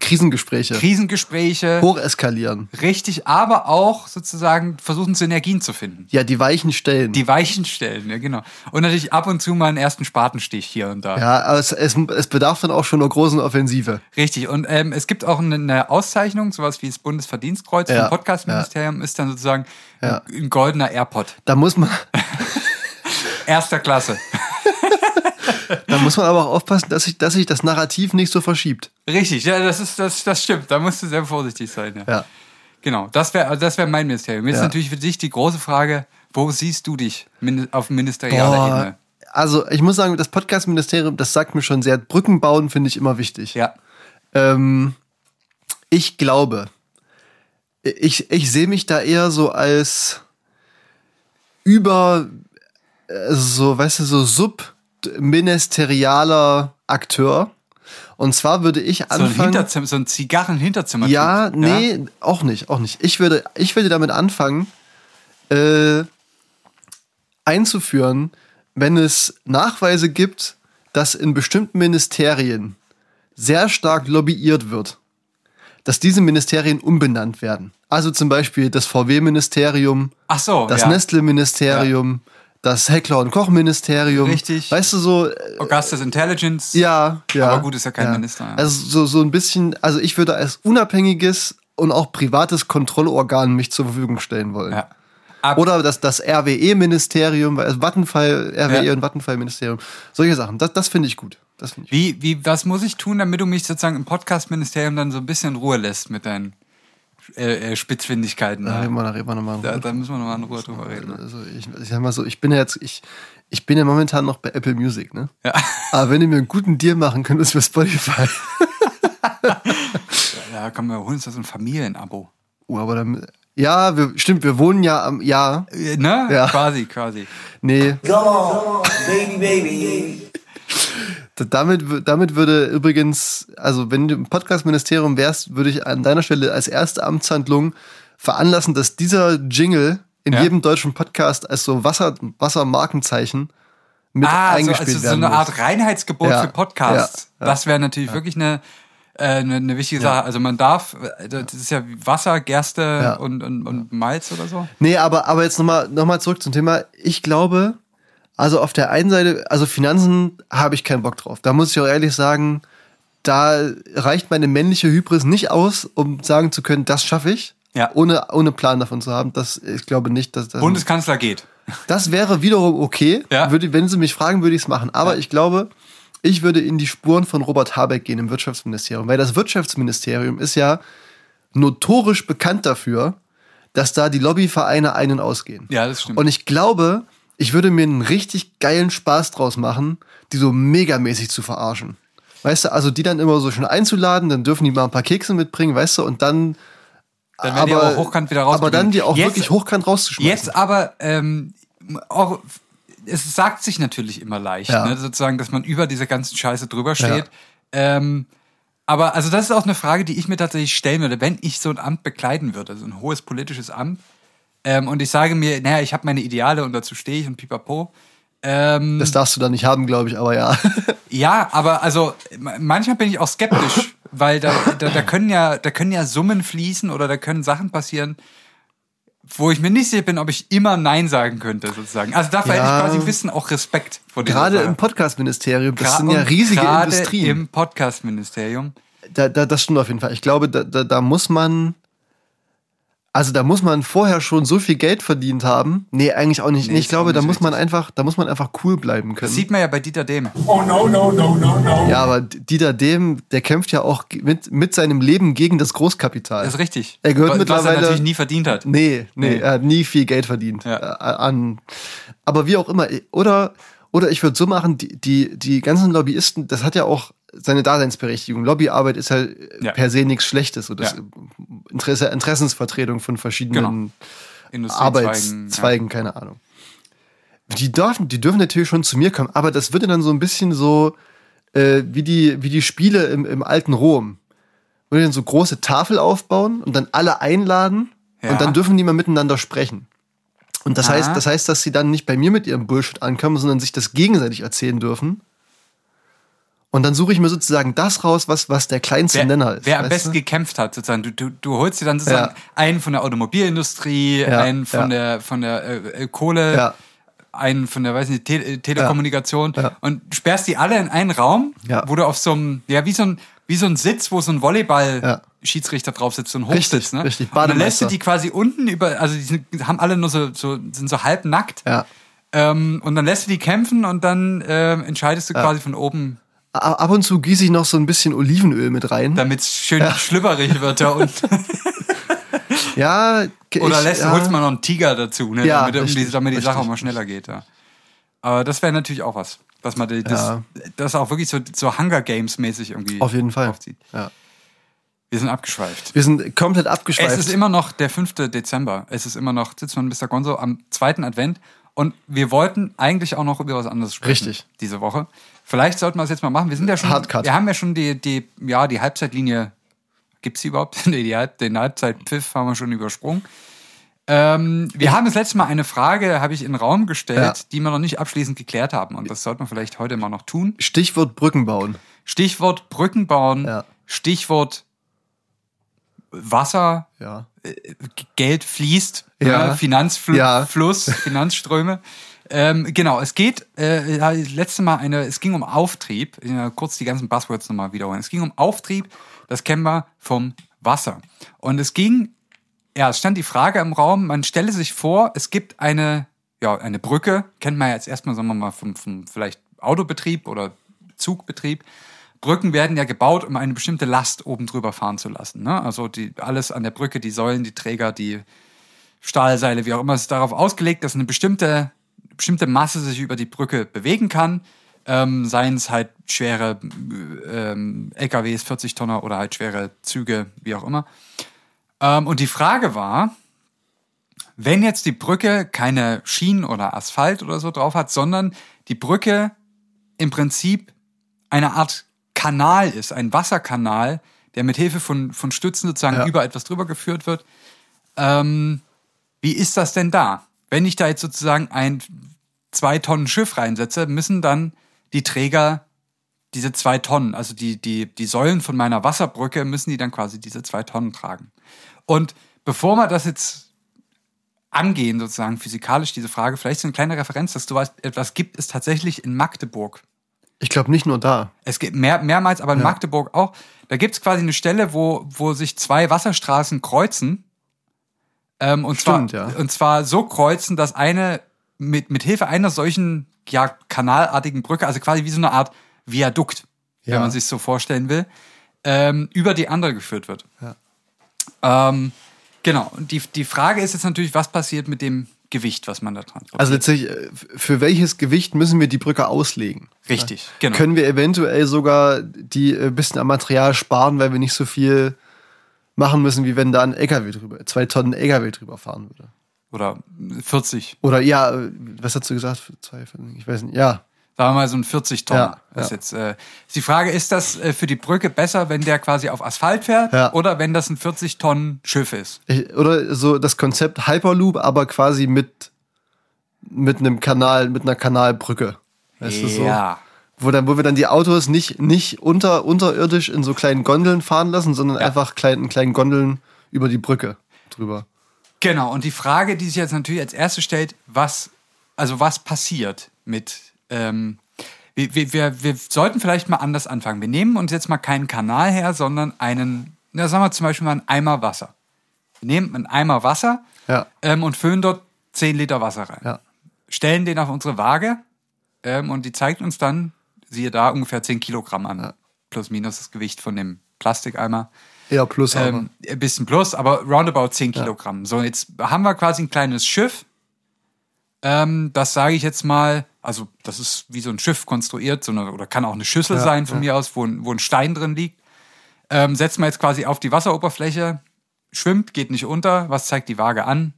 Krisengespräche.
Krisengespräche
Hocheskalieren.
richtig, aber auch sozusagen versuchen, Synergien zu finden.
Ja, die weichen Stellen.
Die Weichen stellen, ja, genau. Und natürlich ab und zu mal einen ersten Spatenstich hier und da.
ja, aber es, es, es bedarf dann auch schon einer großen Offensive.
Richtig. Und ähm, es gibt auch eine, Auszeichnung, sowas wie das Bundesverdienstkreuz
Ja,
vom Podcastministerium, ist dann sozusagen
Ja.
ein, ein goldener AirPod.
Da muss man,
Erster Klasse.
da muss man aber auch aufpassen, dass sich, dass sich das Narrativ nicht so verschiebt.
Richtig, ja, das ist, das, das stimmt. Da musst du sehr vorsichtig sein. Ja.
Ja.
Genau, das wäre das wär mein Ministerium. Jetzt
Ja.
natürlich für dich die große Frage, wo siehst du dich auf ministerialer
Boah,
Ebene?
also ich muss sagen, das Podcast-Ministerium, das sagt mir schon sehr, Brücken bauen finde ich immer wichtig.
Ja.
Ähm, ich glaube, ich, ich sehe mich da eher so als über äh, so, weißt du, so subministerialer Akteur. Und zwar würde ich
So ein,
anfangen.
Hinterzimmer, so ein Zigarren-Hinterzimmer.
ja, nee, auch nicht, auch nicht. Ich würde, ich würde damit anfangen, äh, einzuführen, wenn es Nachweise gibt, dass in bestimmten Ministerien sehr stark lobbyiert wird, dass diese Ministerien umbenannt werden. Also zum Beispiel das VW-Ministerium,
so,
das
ja.
Nestle-Ministerium, das Heckler- und Koch-Ministerium.
Richtig.
Weißt du, so, äh,
Augustus Intelligence.
ja, ja.
Aber gut, ist ja kein Minister, ja.
Also so, so ein bisschen, also ich würde als unabhängiges und auch privates Kontrollorgan mich zur Verfügung stellen wollen.
Ja. Ab,
Oder das, das RWE-Ministerium, also Vattenfall, RWE
Ja.
und Vattenfall-Ministerium. Solche Sachen. Das, das finde ich gut. Das finde ich
wie, wie, was muss ich tun, damit du mich sozusagen im Podcast-Ministerium dann so ein bisschen in Ruhe lässt mit deinen äh, äh, Spitzfindigkeiten?
Da
Da,
reden wir, da reden wir nochmal.
da, da müssen wir nochmal in Ruhe drüber reden.
Also ich, ich sag mal so, ich bin ja jetzt, ich, ich bin ja momentan noch bei Apple Music, ne?
Ja.
Aber wenn ihr mir einen guten Deal machen könnt, ist für Spotify.
Ja, komm, wir holen uns das ein Familienabo.
Oh, aber dann, ja, wir, stimmt, wir wohnen ja am, ja,
Äh, Ne?
Ja.
Quasi, quasi.
nee,
Come on, baby, baby.
Damit, damit würde übrigens, also wenn du im Podcast-Ministerium wärst, würde ich an deiner Stelle als erste Amtshandlung veranlassen, dass dieser Jingle in
Ja.
jedem deutschen Podcast als so Wasser, Wassermarkenzeichen mit
Ah, so,
eingespielt
also so
werden
eine
muss.
Art Reinheitsgebot
Ja,
für Podcasts.
ja.
Das wäre natürlich wirklich eine, äh, eine, eine wichtige Sache. Also man darf, äh, das ist ja Wasser, Gerste und, und, und Malz oder so.
Nee, aber, aber jetzt nochmal noch mal zurück zum Thema. Ich glaube, also auf der einen Seite, also Finanzen habe ich keinen Bock drauf. Da muss ich auch ehrlich sagen, da reicht meine männliche Hybris nicht aus, um sagen zu können, das schaffe ich.
Ja.
Ohne, ohne Plan davon zu haben. Das, ich glaube nicht, dass das.
Bundeskanzler geht.
Das wäre wiederum okay.
Ja.
Würde, wenn Sie mich fragen, würde ich es machen. Aber ich glaube, ich würde in die Spuren von Robert Habeck gehen im Wirtschaftsministerium. Weil das Wirtschaftsministerium ist ja notorisch bekannt dafür, dass da die Lobbyvereine ein- und ausgehen.
Ja, das stimmt.
Und ich glaube, ich würde mir einen richtig geilen Spaß draus machen, die so megamäßig zu verarschen. Weißt du, also die dann immer so schön einzuladen, dann dürfen die mal ein paar Kekse mitbringen, weißt du, und dann.
Dann werden die aber hochkant wieder
Aber dann die auch
Jetzt-
wirklich hochkant rauszuschmeißen.
Jetzt aber, ähm, auch, es sagt sich natürlich immer leicht,
Ja.
ne, sozusagen, dass man über diese ganzen Scheiße drüber steht. Ähm, aber also das ist auch eine Frage, die ich mir tatsächlich stellen würde, wenn ich so ein Amt bekleiden würde, so ein hohes politisches Amt. Ähm, und ich sage mir, naja, ich habe meine Ideale und dazu stehe ich und pipapo. Ähm,
Das darfst du da nicht haben, glaube ich, aber ja.
ja, aber also ma- manchmal bin ich auch skeptisch, weil da, da, da können ja, da können ja Summen fließen oder da können Sachen passieren, wo ich mir nicht sicher bin, ob ich immer Nein sagen könnte, sozusagen. Also dafür hätte
Ja.
ich quasi bisschen auch Respekt vor dieser
Gerade
Sache.
im Podcast-Ministerium, das
Gra-
sind ja riesige
gerade
Industrien.
Im Podcast-Ministerium.
Da, da, das stimmt auf jeden Fall. Ich glaube, da, da, da muss man. Also da muss man vorher schon so viel Geld verdient haben. Nee, eigentlich auch nicht.
Nee,
Nee, ich glaube, da muss man
richtig.
einfach, da muss man einfach cool bleiben können.
Das sieht man ja bei Dieter Dehm.
Oh no, no, no, no, no.
ja, aber Dieter Dehm, der kämpft ja auch mit, mit seinem Leben gegen das Großkapital.
Das ist richtig.
Er gehört
Was er
mittlerweile-
natürlich nie verdient hat.
Nee, nee,
Nee.
er hat nie viel Geld verdient.
Ja.
Äh, an, aber wie auch immer. Oder, oder ich würde so machen, die, die, die ganzen Lobbyisten, das hat ja auch seine Daseinsberechtigung. Lobbyarbeit ist halt
Ja.
per se nichts Schlechtes. So das
Ja.
Interesse, Interessensvertretung von verschiedenen
Genau.
Arbeitszweigen, keine Ahnung. Die dürfen, die dürfen natürlich schon zu mir kommen, aber das wird ja dann so ein bisschen so äh, wie, die, wie die Spiele im, im alten Rom. Wo die dann so große Tafel aufbauen und dann alle einladen
Ja.
und dann dürfen die mal miteinander sprechen. Und das heißt, das heißt, dass sie dann nicht bei mir mit ihrem Bullshit ankommen, sondern sich das gegenseitig erzählen dürfen. Und dann suche ich mir sozusagen das raus, was, was der kleinste
wer,
Nenner ist.
wer am besten gekämpft hat, sozusagen. Du, du, du holst dir dann sozusagen
Ja.
einen von der Automobilindustrie,
Ja,
einen von
ja.
der von der äh, äh, Kohle,
Ja.
einen von der, weiß nicht, Te äh, Telekommunikation
Ja.
und sperrst die alle in einen Raum,
Ja.
wo du auf so einem, ja, wie so ein, wie so ein Sitz, wo so ein Volleyball-Schiedsrichter drauf sitzt, so ein Hochsitz,
Richtig,
ne?
richtig,
Und dann lässt du
Bademeister.
die quasi unten über, also die sind, haben alle nur so, so sind so halb nackt.
Ja.
Ähm, und dann lässt du die kämpfen und dann ähm, entscheidest du quasi von oben,
Ab und zu gieße ich noch so ein bisschen Olivenöl mit rein.
damit es schön schlüpperig wird da unten.
Ja, ich,
Oder lässt,
ja,
holst man noch einen Tiger dazu, ne?
Ja,
damit, um die,
richtig,
damit die Sache
richtig,
auch mal schneller geht. Ja. Aber das wäre natürlich auch was. Dass man die- das,
Ja.
das auch wirklich so, so Hunger Games mäßig irgendwie
Auf jeden Fall.
aufzieht.
Ja.
Wir sind abgeschweift.
Wir sind komplett abgeschweift.
Es ist immer noch der 5. Dezember. Es ist immer noch Sitzmann Mr. Gonzo am zweiten Advent. Und wir wollten eigentlich auch noch über was anderes sprechen.
Richtig.
Diese Woche. Vielleicht sollten wir es jetzt mal machen. Wir sind ja schon.
Hardcut.
Wir haben ja schon die, die, ja, die Halbzeitlinie. Gibt's die überhaupt? nee, die den Halbzeitpfiff haben wir schon übersprungen. Ähm, wir haben das letzte Mal eine Frage, habe ich in den Raum gestellt,
Ja.
die wir noch nicht abschließend geklärt haben. Und das sollten wir vielleicht heute mal noch tun.
Stichwort Brücken bauen.
Stichwort Brücken bauen.
Ja.
Stichwort Wasser,
Ja.
Geld fließt,
Ja.
ne? Finanzfluss,
Ja.
Fluss, Finanzströme. ähm, genau, es geht, äh, letzte Mal eine, es ging um Auftrieb, kurz die ganzen Buzzwords nochmal wiederholen. Es ging um Auftrieb, das kennen wir vom Wasser. Und es ging, ja, es stand die Frage im Raum, man stelle sich vor, es gibt eine, ja, eine Brücke, kennt man ja jetzt erstmal, sagen wir mal, vom, vom vielleicht Autobetrieb oder Zugbetrieb. Brücken werden ja gebaut, um eine bestimmte Last oben drüber fahren zu lassen. Ne? Also die, alles an der Brücke, die Säulen, die Träger, die Stahlseile, wie auch immer, ist darauf ausgelegt, dass eine bestimmte, bestimmte Masse sich über die Brücke bewegen kann. Ähm, seien es halt schwere ähm, LKWs, 40 Tonner oder halt schwere Züge, wie auch immer. Ähm, und die Frage war, wenn jetzt die Brücke keine Schienen oder Asphalt oder so drauf hat, sondern die Brücke im Prinzip eine Art Kanal ist, ein Wasserkanal, der mit Hilfe von, von Stützen sozusagen
Ja.
über etwas drüber geführt wird. Ähm, wie ist das denn da? Wenn ich da jetzt sozusagen ein zwei Tonnen Schiff reinsetze, müssen dann die Träger diese zwei Tonnen, also die, die, die Säulen von meiner Wasserbrücke, müssen die dann quasi diese zwei Tonnen tragen. Und bevor wir das jetzt angehen, sozusagen physikalisch, diese Frage, vielleicht so eine kleine Referenz, dass du weißt, etwas gibt es tatsächlich in Magdeburg.
Ich glaube nicht nur da.
Es gibt mehr, mehrmals, aber in Magdeburg auch. Da gibt es quasi eine Stelle, wo, wo sich zwei Wasserstraßen kreuzen. Ähm, und,
Stimmt,
zwar,
ja.
und zwar so kreuzen, dass eine mit, mit Hilfe einer solchen ja, kanalartigen Brücke, also quasi wie so eine Art Viadukt,
Ja.
wenn man sich so vorstellen will, ähm, über die andere geführt wird.
Ja.
Ähm, genau. Und die, die Frage ist jetzt natürlich, was passiert mit dem Gewicht, was man da transportiert.
Also letztlich, äh, für welches Gewicht müssen wir die Brücke auslegen?
Richtig, genau.
Können wir eventuell sogar die äh, bisschen am Material sparen, weil wir nicht so viel machen müssen, wie wenn da ein LKW drüber, zwei Tonnen LKW drüber fahren würde?
Oder 40.
Oder ja, was hast du gesagt? Zwei, ich weiß nicht. Ja,
Sagen wir mal so ein 40 Tonnen.
Ja,
Das ist
ja.
jetzt, äh, die Frage, ist das äh, für die Brücke besser, wenn der quasi auf Asphalt fährt
Ja.
oder wenn das ein 40 Tonnen Schiff ist?
Ich, oder so das Konzept Hyperloop, aber quasi mit mit einem Kanal, mit einer Kanalbrücke. Weißt du so?
ja.
Wo, dann, wo wir dann die Autos nicht, nicht unter, unterirdisch in so kleinen Gondeln fahren lassen, sondern
Ja.
einfach kleinen, kleinen Gondeln über die Brücke drüber.
Genau. Und die Frage, die sich jetzt natürlich als erste stellt, was, also was passiert mit, ähm, wir, wir, wir, wir sollten vielleicht mal anders anfangen. Wir nehmen uns jetzt mal keinen Kanal her, sondern einen, na, sagen wir zum Beispiel mal einen Eimer Wasser. Wir nehmen einen Eimer Wasser
Ja.
ähm, und füllen dort 10 Liter Wasser rein.
Ja.
stellen den auf unsere Waage ähm, und die zeigt uns dann, siehe da, ungefähr 10 Kilogramm an. Plus minus das Gewicht von dem Plastikeimer.
Eher plus, aber.
Ähm, ein bisschen plus, aber roundabout 10 Kilogramm. So, jetzt haben wir quasi ein kleines Schiff. Ähm, das sage ich jetzt mal, also das ist wie so ein Schiff konstruiert, so eine, oder kann auch eine Schüssel
Ja,
sein von
ja.
mir aus, wo, ein- wo ein Stein drin liegt. Ähm, setzen wir jetzt quasi auf die Wasseroberfläche, schwimmt, geht nicht unter. Was zeigt die Waage an?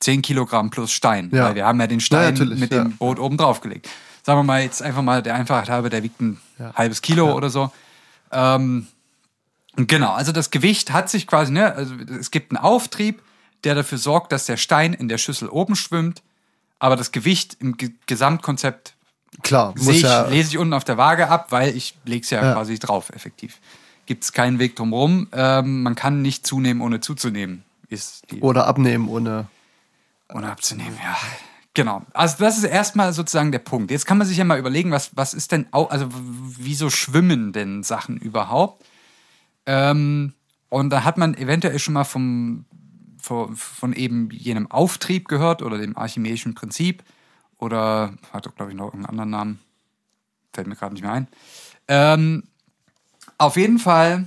10 Kilogramm plus Stein.
Ja.
Weil wir haben ja den Stein
Ja,
mit
ja.
dem Boot oben drauf gelegt. Sagen wir mal jetzt einfach mal der Einfachheit halber, der wiegt ein
Ja.
halbes Kilo oder so. Ähm, genau, also das Gewicht hat sich quasi, ne, also es gibt einen Auftrieb, der dafür sorgt, dass der Stein in der Schüssel oben schwimmt, aber das Gewicht im Ge Gesamtkonzept
Klar, muss
ich,
ja.
lese ich unten auf der Waage ab, weil ich lege es ja,
Ja.
quasi drauf, effektiv. Gibt es keinen Weg drumherum. Ähm, man kann nicht zunehmen, ohne zuzunehmen, ist
Oder abnehmen ohne.
ohne abzunehmen, ja. Genau. Also das ist erstmal sozusagen der Punkt. Jetzt kann man sich ja mal überlegen, was, was ist denn auch, also wieso schwimmen denn Sachen überhaupt? Ähm, und da hat man eventuell schon mal vom, von, von eben jenem Auftrieb gehört oder dem archimedischen Prinzip oder hat doch, glaube ich, noch irgendeinen anderen Namen. Fällt mir gerade nicht mehr ein. Ähm, auf jeden Fall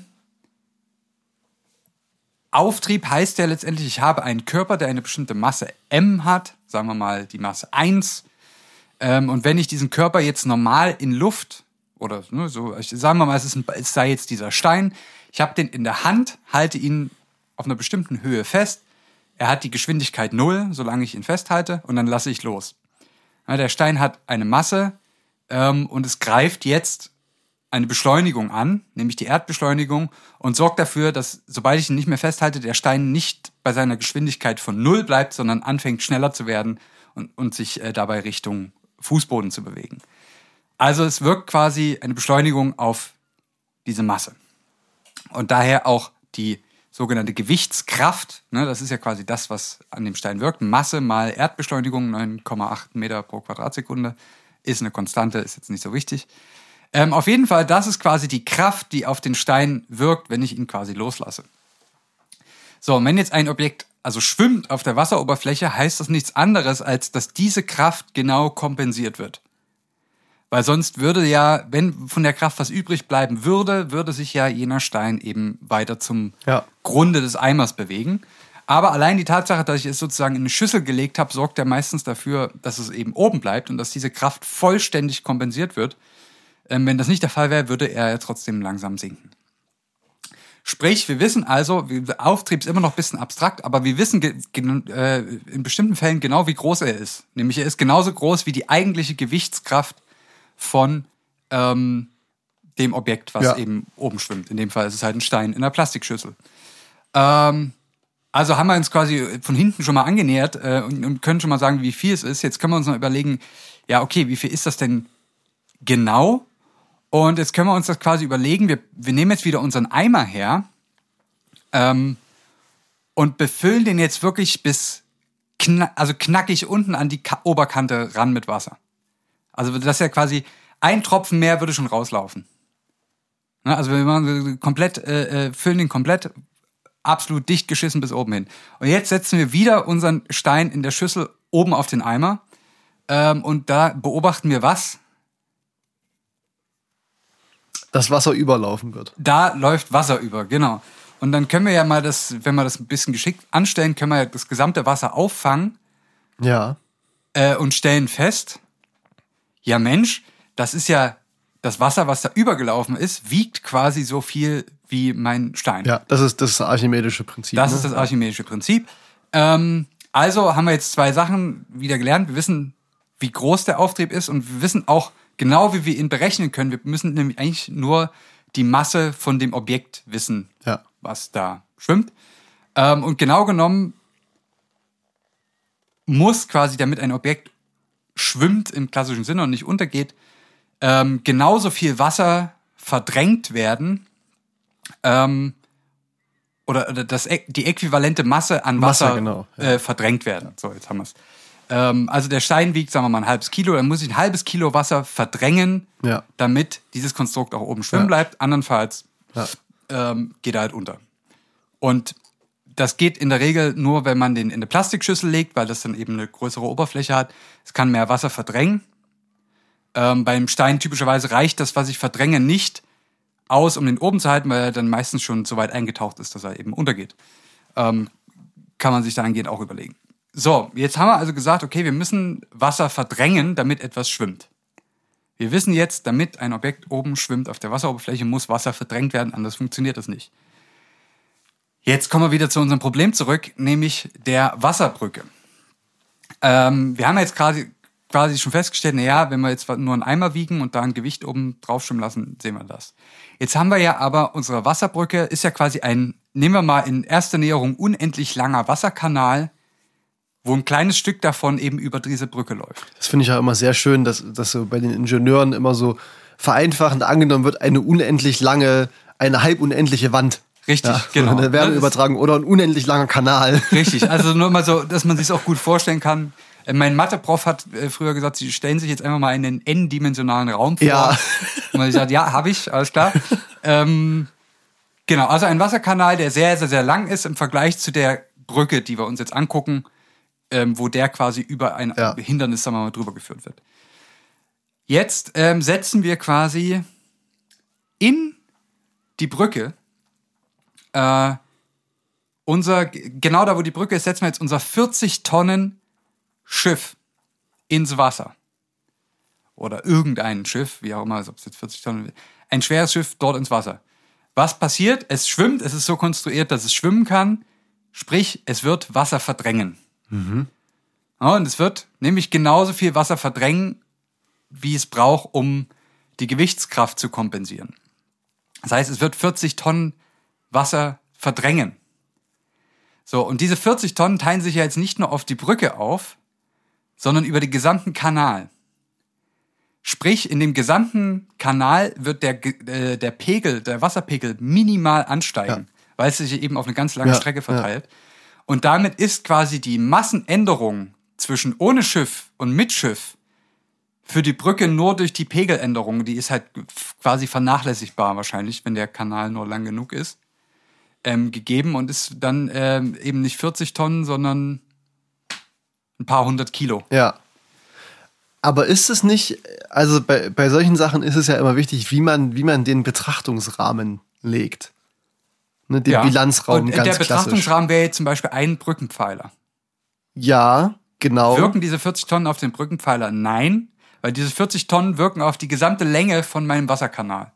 Auftrieb heißt ja letztendlich, ich habe einen Körper, der eine bestimmte Masse m hat, sagen wir mal die Masse 1. Ähm, und wenn ich diesen Körper jetzt normal in Luft oder ne, so, sagen wir mal, es, ist ein, es sei jetzt dieser Stein. Ich habe den in der Hand, halte ihn auf einer bestimmten Höhe fest. Er hat die Geschwindigkeit null, solange ich ihn festhalte, und dann lasse ich los. Ja, der Stein hat eine Masse ähm, und es greift jetzt eine Beschleunigung an, nämlich die Erdbeschleunigung, und sorgt dafür, dass sobald ich ihn nicht mehr festhalte, der Stein nicht bei seiner Geschwindigkeit von null bleibt, sondern anfängt schneller zu werden und, und sich äh, dabei Richtung Fußboden zu bewegen. Also es wirkt quasi eine Beschleunigung auf diese Masse. Und daher auch die sogenannte Gewichtskraft, ne, das ist ja quasi das, was an dem Stein wirkt. Masse mal Erdbeschleunigung, 9,8 Meter pro Quadratsekunde, ist eine Konstante, ist jetzt nicht so wichtig. Ähm, auf jeden Fall, das ist quasi die Kraft, die auf den Stein wirkt, wenn ich ihn quasi loslasse. So, und wenn jetzt ein Objekt also schwimmt auf der Wasseroberfläche, heißt das nichts anderes, als dass diese Kraft genau kompensiert wird. Weil sonst würde ja, wenn von der Kraft was übrig bleiben würde, würde sich ja jener Stein eben weiter zum
Ja.
Grunde des Eimers bewegen. Aber allein die Tatsache, dass ich es sozusagen in eine Schüssel gelegt habe, sorgt ja meistens dafür, dass es eben oben bleibt und dass diese Kraft vollständig kompensiert wird. Ähm, wenn das nicht der Fall wäre, würde er ja trotzdem langsam sinken. Sprich, wir wissen also, Auftrieb ist immer noch ein bisschen abstrakt, aber wir wissen äh, in bestimmten Fällen genau, wie groß er ist. Nämlich er ist genauso groß wie die eigentliche Gewichtskraft von ähm, dem Objekt, was
Ja.
eben oben schwimmt. In dem Fall ist es halt ein Stein in einer Plastikschüssel. Ähm, also haben wir uns quasi von hinten schon mal angenähert äh, und, und können schon mal sagen, wie viel es ist. Jetzt können wir uns noch überlegen, ja, okay, wie viel ist das denn genau? Und jetzt können wir uns das quasi überlegen. Wir, wir nehmen jetzt wieder unseren Eimer her ähm, und befüllen den jetzt wirklich bis kna also knackig unten an die Ka Oberkante ran mit Wasser. Also das ist ja quasi ein Tropfen mehr würde schon rauslaufen. Ne, also wir machen komplett, äh, äh, füllen den komplett absolut dicht geschissen bis oben hin. Und jetzt setzen wir wieder unseren Stein in der Schüssel oben auf den Eimer ähm, und da beobachten wir was?
Das Wasser überlaufen wird.
Da läuft Wasser über, genau. Und dann können wir ja mal das, wenn wir das ein bisschen geschickt anstellen, können wir ja das gesamte Wasser auffangen
Ja.
äh, und stellen fest, ja Mensch, das ist ja das Wasser, was da übergelaufen ist, wiegt quasi so viel wie mein Stein.
Ja, das ist das archimedische Prinzip.
Das
ne?
ist das archimedische Prinzip. Ähm, also haben wir jetzt zwei Sachen wieder gelernt. Wir wissen, wie groß der Auftrieb ist und wir wissen auch genau, wie wir ihn berechnen können. Wir müssen nämlich eigentlich nur die Masse von dem Objekt wissen,
Ja.
was da schwimmt. Ähm, und genau genommen muss quasi, damit ein Objekt schwimmt im klassischen Sinne und nicht untergeht, ähm, genauso viel Wasser verdrängt werden, ähm, oder, oder das, die äquivalente Masse an
Masse,
Wasser
genau, ja.
äh, verdrängt werden. So, jetzt haben wir es. Ähm, also der Stein wiegt, sagen wir mal, ein halbes Kilo, dann muss ich ein halbes Kilo Wasser verdrängen,
Ja.
damit dieses Konstrukt auch oben schwimmen
Ja.
bleibt. Andernfalls ähm, geht er halt unter. Und das geht in der Regel nur, wenn man den in eine Plastikschüssel legt, weil das dann eben eine größere Oberfläche hat. Es kann mehr Wasser verdrängen. Ähm, beim Stein typischerweise reicht das, was ich verdränge, nicht aus, um den oben zu halten, weil er dann meistens schon so weit eingetaucht ist, dass er eben untergeht. Ähm, kann man sich dahingehend auch überlegen. So, jetzt haben wir also gesagt, okay, wir müssen Wasser verdrängen, damit etwas schwimmt. Wir wissen jetzt, damit ein Objekt oben schwimmt auf der Wasseroberfläche, muss Wasser verdrängt werden, anders funktioniert das nicht. Jetzt kommen wir wieder zu unserem Problem zurück, nämlich der Wasserbrücke. Ähm, wir haben jetzt quasi, quasi schon festgestellt, naja, wenn wir jetzt nur einen Eimer wiegen und da ein Gewicht oben drauf schwimmen lassen, sehen wir das. Jetzt haben wir ja aber, unsere Wasserbrücke ist ja quasi ein, nehmen wir mal in erster Näherung unendlich langer Wasserkanal, wo ein kleines Stück davon eben über diese Brücke läuft.
Das finde ich ja immer sehr schön, dass, dass so bei den Ingenieuren immer so vereinfachend angenommen wird, eine unendlich lange, eine halb unendliche Wand.
Richtig,
ja,
genau.
Eine Wärmeübertragung oder ein unendlich langer Kanal.
Richtig, also nur mal so, dass man sich auch gut vorstellen kann. Äh, Mein Mathe-Prof hat äh, früher gesagt, sie stellen sich jetzt einfach mal in den n-dimensionalen Raum vor.
Ja.
Und man sagt, ja, habe ich, alles klar. ähm, genau, also ein Wasserkanal, der sehr, sehr, sehr lang ist im Vergleich zu der Brücke, die wir uns jetzt angucken, ähm, wo der quasi über ein
Ja.
Hindernis, sagen wir mal, drüber geführt wird. Jetzt ähm, setzen wir quasi in die Brücke äh, unser, genau da, wo die Brücke ist, setzen wir jetzt unser 40 Tonnen Schiff ins Wasser. oder irgendein Schiff, wie auch immer, ob es jetzt 40 Tonnen, ein schweres Schiff dort ins Wasser. Was passiert? Es schwimmt, es ist so konstruiert, dass es schwimmen kann, sprich, es wird Wasser verdrängen. Ja, und es wird nämlich genauso viel Wasser verdrängen, wie es braucht, um die Gewichtskraft zu kompensieren. Das heißt, es wird 40 Tonnen Wasser verdrängen. So, und diese 40 Tonnen teilen sich ja jetzt nicht nur auf die Brücke auf, sondern über den gesamten Kanal. Sprich, in dem gesamten Kanal wird der, äh, der Pegel, der Wasserpegel minimal ansteigen, weil es sich eben auf eine ganz lange
Ja,
Strecke verteilt. Und damit ist quasi die Massenänderung zwischen ohne Schiff und mit Schiff für die Brücke nur durch die Pegeländerung, die ist halt quasi vernachlässigbar wahrscheinlich, wenn der Kanal nur lang genug ist, ähm, gegeben und ist dann ähm, eben nicht 40 Tonnen, sondern ein paar hundert Kilo.
Ja. Aber ist es nicht, also bei, bei solchen Sachen ist es ja immer wichtig, wie man, wie man den Betrachtungsrahmen legt. Ne, den Bilanzraum
und
ganz
der. Betrachtungsrahmen wäre jetzt zum Beispiel ein Brückenpfeiler.
Ja, genau.
Wirken diese 40 Tonnen auf den Brückenpfeiler? Nein, weil diese 40 Tonnen wirken auf die gesamte Länge von meinem Wasserkanal.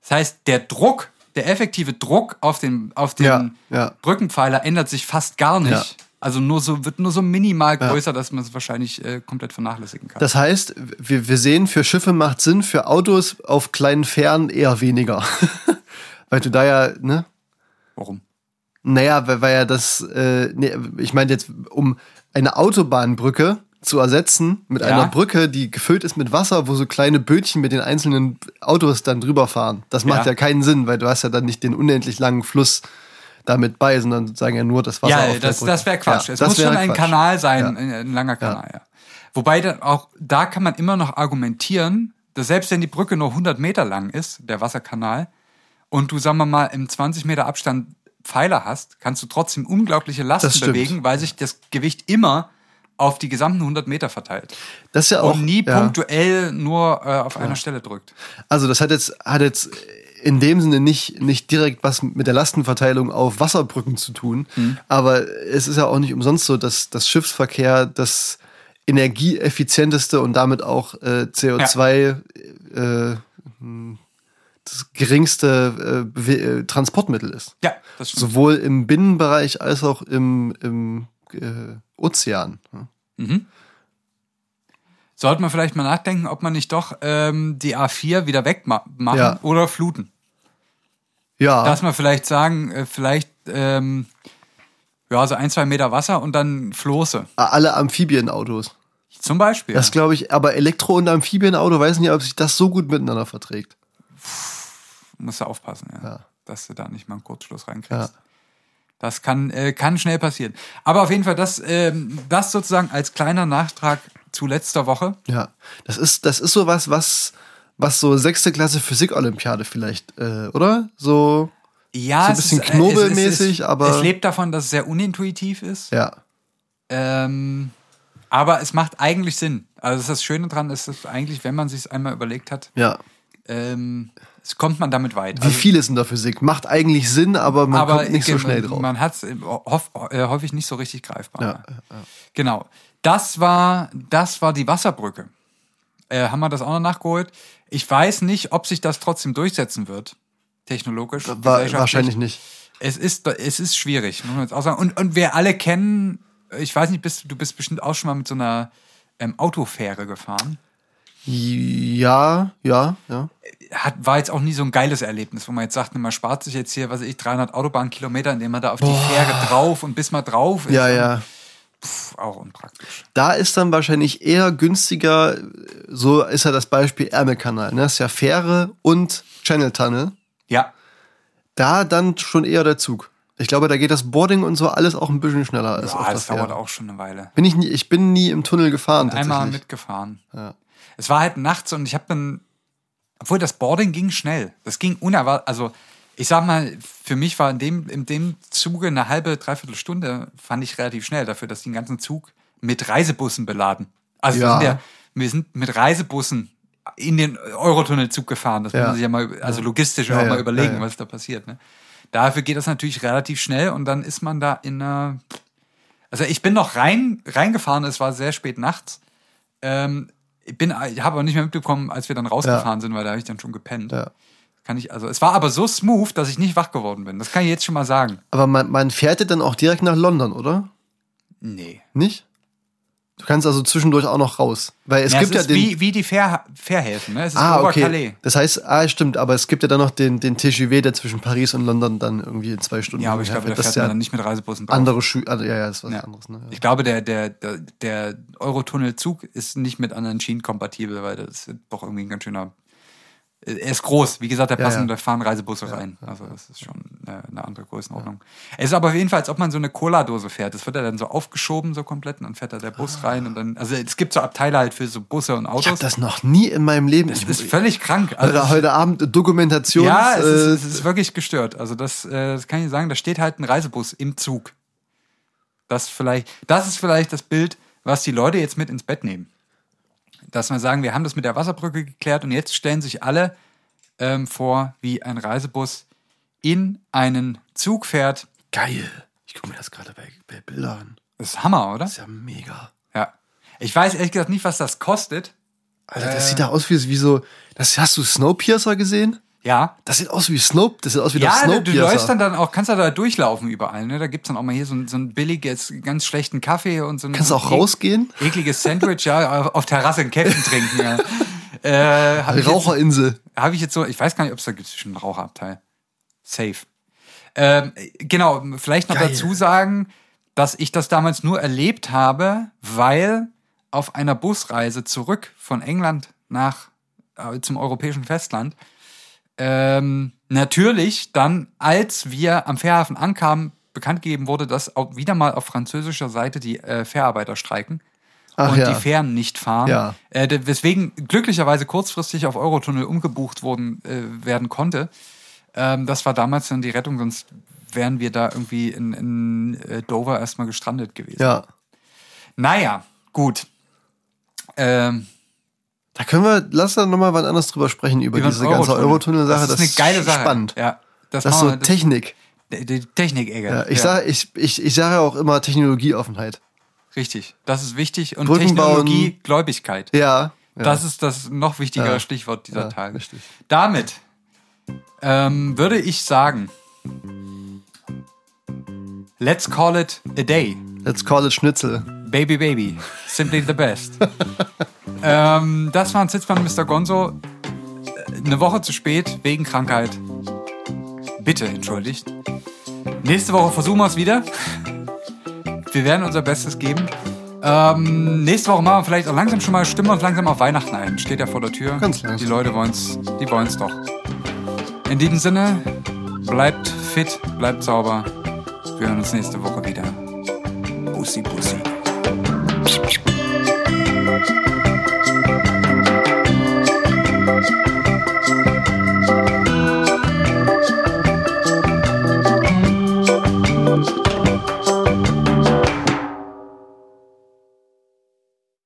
Das heißt, der Druck, der effektive Druck auf den, auf den
Ja, ja.
Brückenpfeiler ändert sich fast gar nicht.
Ja.
Also nur so, wird nur so minimal größer, dass man es wahrscheinlich äh, komplett vernachlässigen kann.
Das heißt, wir, wir sehen, für Schiffe macht Sinn, für Autos auf kleinen Fähren eher weniger. weil du da ja, ne?
Warum?
Naja, weil, weil ja das, äh, nee, ich meine jetzt, um eine Autobahnbrücke zu ersetzen mit
Ja.
einer Brücke, die gefüllt ist mit Wasser, wo so kleine Bötchen mit den einzelnen Autos dann drüber fahren. Das macht
Ja.
ja, keinen Sinn, weil du hast ja dann nicht den unendlich langen Fluss damit bei, sondern sozusagen ja nur das Wasser
Ja,
auf
das, das wäre Quatsch.
Ja,
es muss schon
wäre
ein
Quatsch.
Kanal sein, ein, ein langer Kanal, ja. Wobei dann auch, da kann man immer noch argumentieren, dass selbst wenn die Brücke nur 100 Meter lang ist, der Wasserkanal, und du, sagen wir mal, im 20 Meter Abstand Pfeiler hast, kannst du trotzdem unglaubliche Lasten bewegen, weil sich das Gewicht immer auf die gesamten 100 Meter verteilt.
Das ist ja auch
und nie
ja.
punktuell nur äh, auf einer Stelle drückt.
Also das hat jetzt, hat jetzt in dem Sinne nicht, nicht direkt was mit der Lastenverteilung auf Wasserbrücken zu tun.
Mhm.
Aber es ist ja auch nicht umsonst so, dass das Schiffsverkehr das energieeffizienteste und damit auch äh, CO2 äh, hm, das geringste äh, äh, Transportmittel ist.
Ja, das stimmt.
Sowohl im Binnenbereich als auch im, im äh, Ozean.
Sollte man vielleicht mal nachdenken, ob man nicht doch ähm, die A4 wieder wegmachen
Ja.
oder fluten.
Ja,
dass man vielleicht sagen, äh, vielleicht ähm, ja, so ein, zwei Meter Wasser und dann Floße.
alle Amphibienautos.
Zum Beispiel.
Das glaube ich, aber Elektro- und Amphibienauto weiß nicht, ob sich das so gut miteinander verträgt.
Musst du aufpassen, ja,
Ja.
dass du da nicht mal einen Kurzschluss reinkriegst.
Ja.
Das kann, äh, kann schnell passieren. Aber auf jeden Fall, das, ähm, das sozusagen als kleiner Nachtrag zu letzter Woche.
Ja, das ist, das ist sowas, was, was so sechste Klasse Physik-Olympiade vielleicht, äh, oder? So,
Ja,
So ein
es
bisschen
ist, äh,
knobelmäßig,
es, es,
aber-
Es lebt davon, dass es sehr unintuitiv ist.
ja.
Ähm, aber es macht eigentlich Sinn. Also das, ist das Schöne dran ist, dass eigentlich, wenn man sich einmal überlegt hat,
Ja.
ähm, es kommt man damit weit.
Wie viel ist in der Physik? Macht eigentlich Sinn, aber man
aber
kommt nicht so schnell drauf.
Man hat es hoff, äh, häufig nicht so richtig greifbar.
Ja,
Genau. Das war, das war die Wasserbrücke. Äh, haben wir das auch noch nachgeholt? Ich weiß nicht, ob sich das trotzdem durchsetzen wird. Technologisch.
War, wahrscheinlich nicht.
Es ist, es ist schwierig, muss man jetzt auch sagen. Und, und wir alle kennen, ich weiß nicht, bist, du bist bestimmt auch schon mal mit so einer ähm, Autofähre gefahren.
Ja, ja, ja.
Hat, war jetzt auch nie so ein geiles Erlebnis, wo man jetzt sagt, man spart sich jetzt hier, was weiß ich, 300 Autobahnkilometer, indem man da auf die Fähre drauf und bis man drauf ist.
Ja, ja.
pff, auch unpraktisch.
Da ist dann wahrscheinlich eher günstiger, so ist ja das Beispiel Ärmelkanal, ne? Das ist ja Fähre und Channel Tunnel.
Ja,
Da dann schon eher der Zug. Ich glaube, da geht das Boarding und so alles auch ein bisschen schneller als
ja
auf
das dauert
Fähre.
auch schon eine Weile.
Bin ich, nie, ich bin nie im Tunnel gefahren.
Einmal mitgefahren.
Ja.
Es war halt nachts und ich habe dann, obwohl das Boarding ging schnell. Das ging unerwartet. Also ich sag mal, für mich war in dem, in dem Zuge eine halbe, dreiviertel Stunde, fand ich relativ schnell dafür, dass die den ganzen Zug mit Reisebussen beladen. Also wir,
Ja.
sind ja, wir sind mit Reisebussen in den Eurotunnelzug gefahren. Das muss
Ja.
man sich ja mal, also logistisch
Ja,
auch mal überlegen, was da passiert. Ne? Dafür geht das natürlich relativ schnell und dann ist man da in einer. Also ich bin noch rein, reingefahren, es war sehr spät nachts. Ähm, Ich bin, ich habe auch nicht mehr mitbekommen, als wir dann rausgefahren sind, weil da habe ich dann schon gepennt.
Ja.
Kann ich, also es war aber so smooth, dass ich nicht wach geworden bin. Das kann ich jetzt schon mal sagen.
Aber man, man fährt ja dann auch direkt nach London, oder?
Nee.
Nicht? Du kannst also zwischendurch auch noch raus. Weil es
ja,
gibt
es
ja
ist
den.
wie, wie die Fähr Fährhäfen, ne? Es ist
ah, okay.
Calais.
Das heißt, ah, stimmt, aber es gibt ja dann noch den, den TGV, der zwischen Paris und London dann irgendwie in zwei Stunden
Ja, aber ich glaube, da fährt
ist
man
ja
dann nicht mit Reisebussen drauf.
andere Schuhe. Also, ja, ja, das ist was
Ja.
anderes. Ne?
Ich glaube, der, der, der Eurotunnelzug ist nicht mit anderen Schienen kompatibel, weil das ist doch irgendwie ein ganz schöner. Er ist groß, wie gesagt, da
Ja,
passen,
ja.
da fahren Reisebusse rein. Also das ist schon eine, eine andere Größenordnung. Es ist aber auf jeden Fall, als ob man so eine Cola-Dose fährt. Das wird ja dann so aufgeschoben, so komplett, und dann fährt da der Bus rein und dann. Also es gibt so Abteile halt für so Busse und
Ich habe
Autos.
das noch nie in meinem Leben.
Das
ich,
ist völlig krank. Also,
heute, heute Abend Dokumentation.
ja, es ist,
äh,
es ist wirklich gestört. Also das, äh, das kann ich sagen, da steht halt ein Reisebus im Zug. Das vielleicht, das ist vielleicht das Bild, was die Leute jetzt mit ins Bett nehmen. Dass wir sagen, wir haben das mit der Wasserbrücke geklärt und jetzt stellen sich alle ähm, vor, wie ein Reisebus in einen Zug fährt.
geil. Ich gucke mir das gerade bei, bei Bildern an.
Das ist Hammer, oder?
Das ist ja mega.
Ja. Ich weiß ehrlich gesagt nicht, was das kostet.
Alter, das sieht da aus wie, wie so. Das, hast du Snowpiercer gesehen?
Ja.
Das sieht aus wie Snow. Das sieht aus wie der
Ja, du,
Snowpiercer.
du läufst dann, dann auch, kannst da durchlaufen überall. Ne? Da gibt's dann auch mal hier so ein, so ein billiges, ganz schlechten Kaffee und so ein
Kannst
so ein
auch rausgehen?
ekliges Sandwich, ja, auf- Terrasse einen Käffchen trinken. Ja. Äh, Habe jetzt-
Raucherinsel.
hab ich jetzt so, ich weiß gar nicht, ob es da gibt schon einen Raucherabteil. Safe. Ähm, genau, vielleicht noch
Geil.
dazu sagen, dass ich das damals nur erlebt habe, weil auf einer Busreise zurück von England nach äh, zum europäischen Festland ähm, natürlich dann, als wir am Fährhafen ankamen, bekannt gegeben wurde, dass auch wieder mal auf französischer Seite die äh, Fährarbeiter streiken
Ach
und
ja.
die Fähren nicht fahren.
Ja.
Äh, weswegen glücklicherweise kurzfristig auf Eurotunnel umgebucht worden, äh, werden konnte. Ähm, das war damals dann die Rettung, sonst wären wir da irgendwie in, in äh, Dover erstmal gestrandet gewesen.
Ja.
Naja, gut. Ähm,
Da können wir, lass da nochmal wann anders drüber sprechen, über,
über den
diese ganze Eurotunnel-Sache.
Das ist eine geile Sache.
spannend.
Ja, das,
Das ist so
wir- das-
Technik.
Die, die Technik-Ecke.
Ja, ich, Sag, ich, ich, ich sage ja auch immer Technologieoffenheit.
Richtig. Das ist wichtig. Und
Brücken
Technologie,
bauen.
Gläubigkeit.
Ja. ja.
Das ist das noch wichtigere
Ja.
Stichwort dieser
Ja,
Tage.
richtig.
Damit ähm, würde ich sagen, let's call it a day.
Let's call it Schnitzel.
Baby, baby. Simply the best. ähm, das war ein Sitzmann Mr. Gonzo. Eine Woche zu spät, wegen Krankheit. Bitte entschuldigt. Nächste Woche versuchen wir es wieder. Wir werden unser Bestes geben. Ähm, nächste Woche machen wir vielleicht auch langsam schon mal, stimmen wir uns langsam auf Weihnachten ein. Steht ja vor der Tür.
Ganz langsam.
Die Leute wollen's, die wollen's doch. In diesem Sinne, bleibt fit, bleibt sauber. Wir hören uns nächste Woche wieder. Bussi, bussi.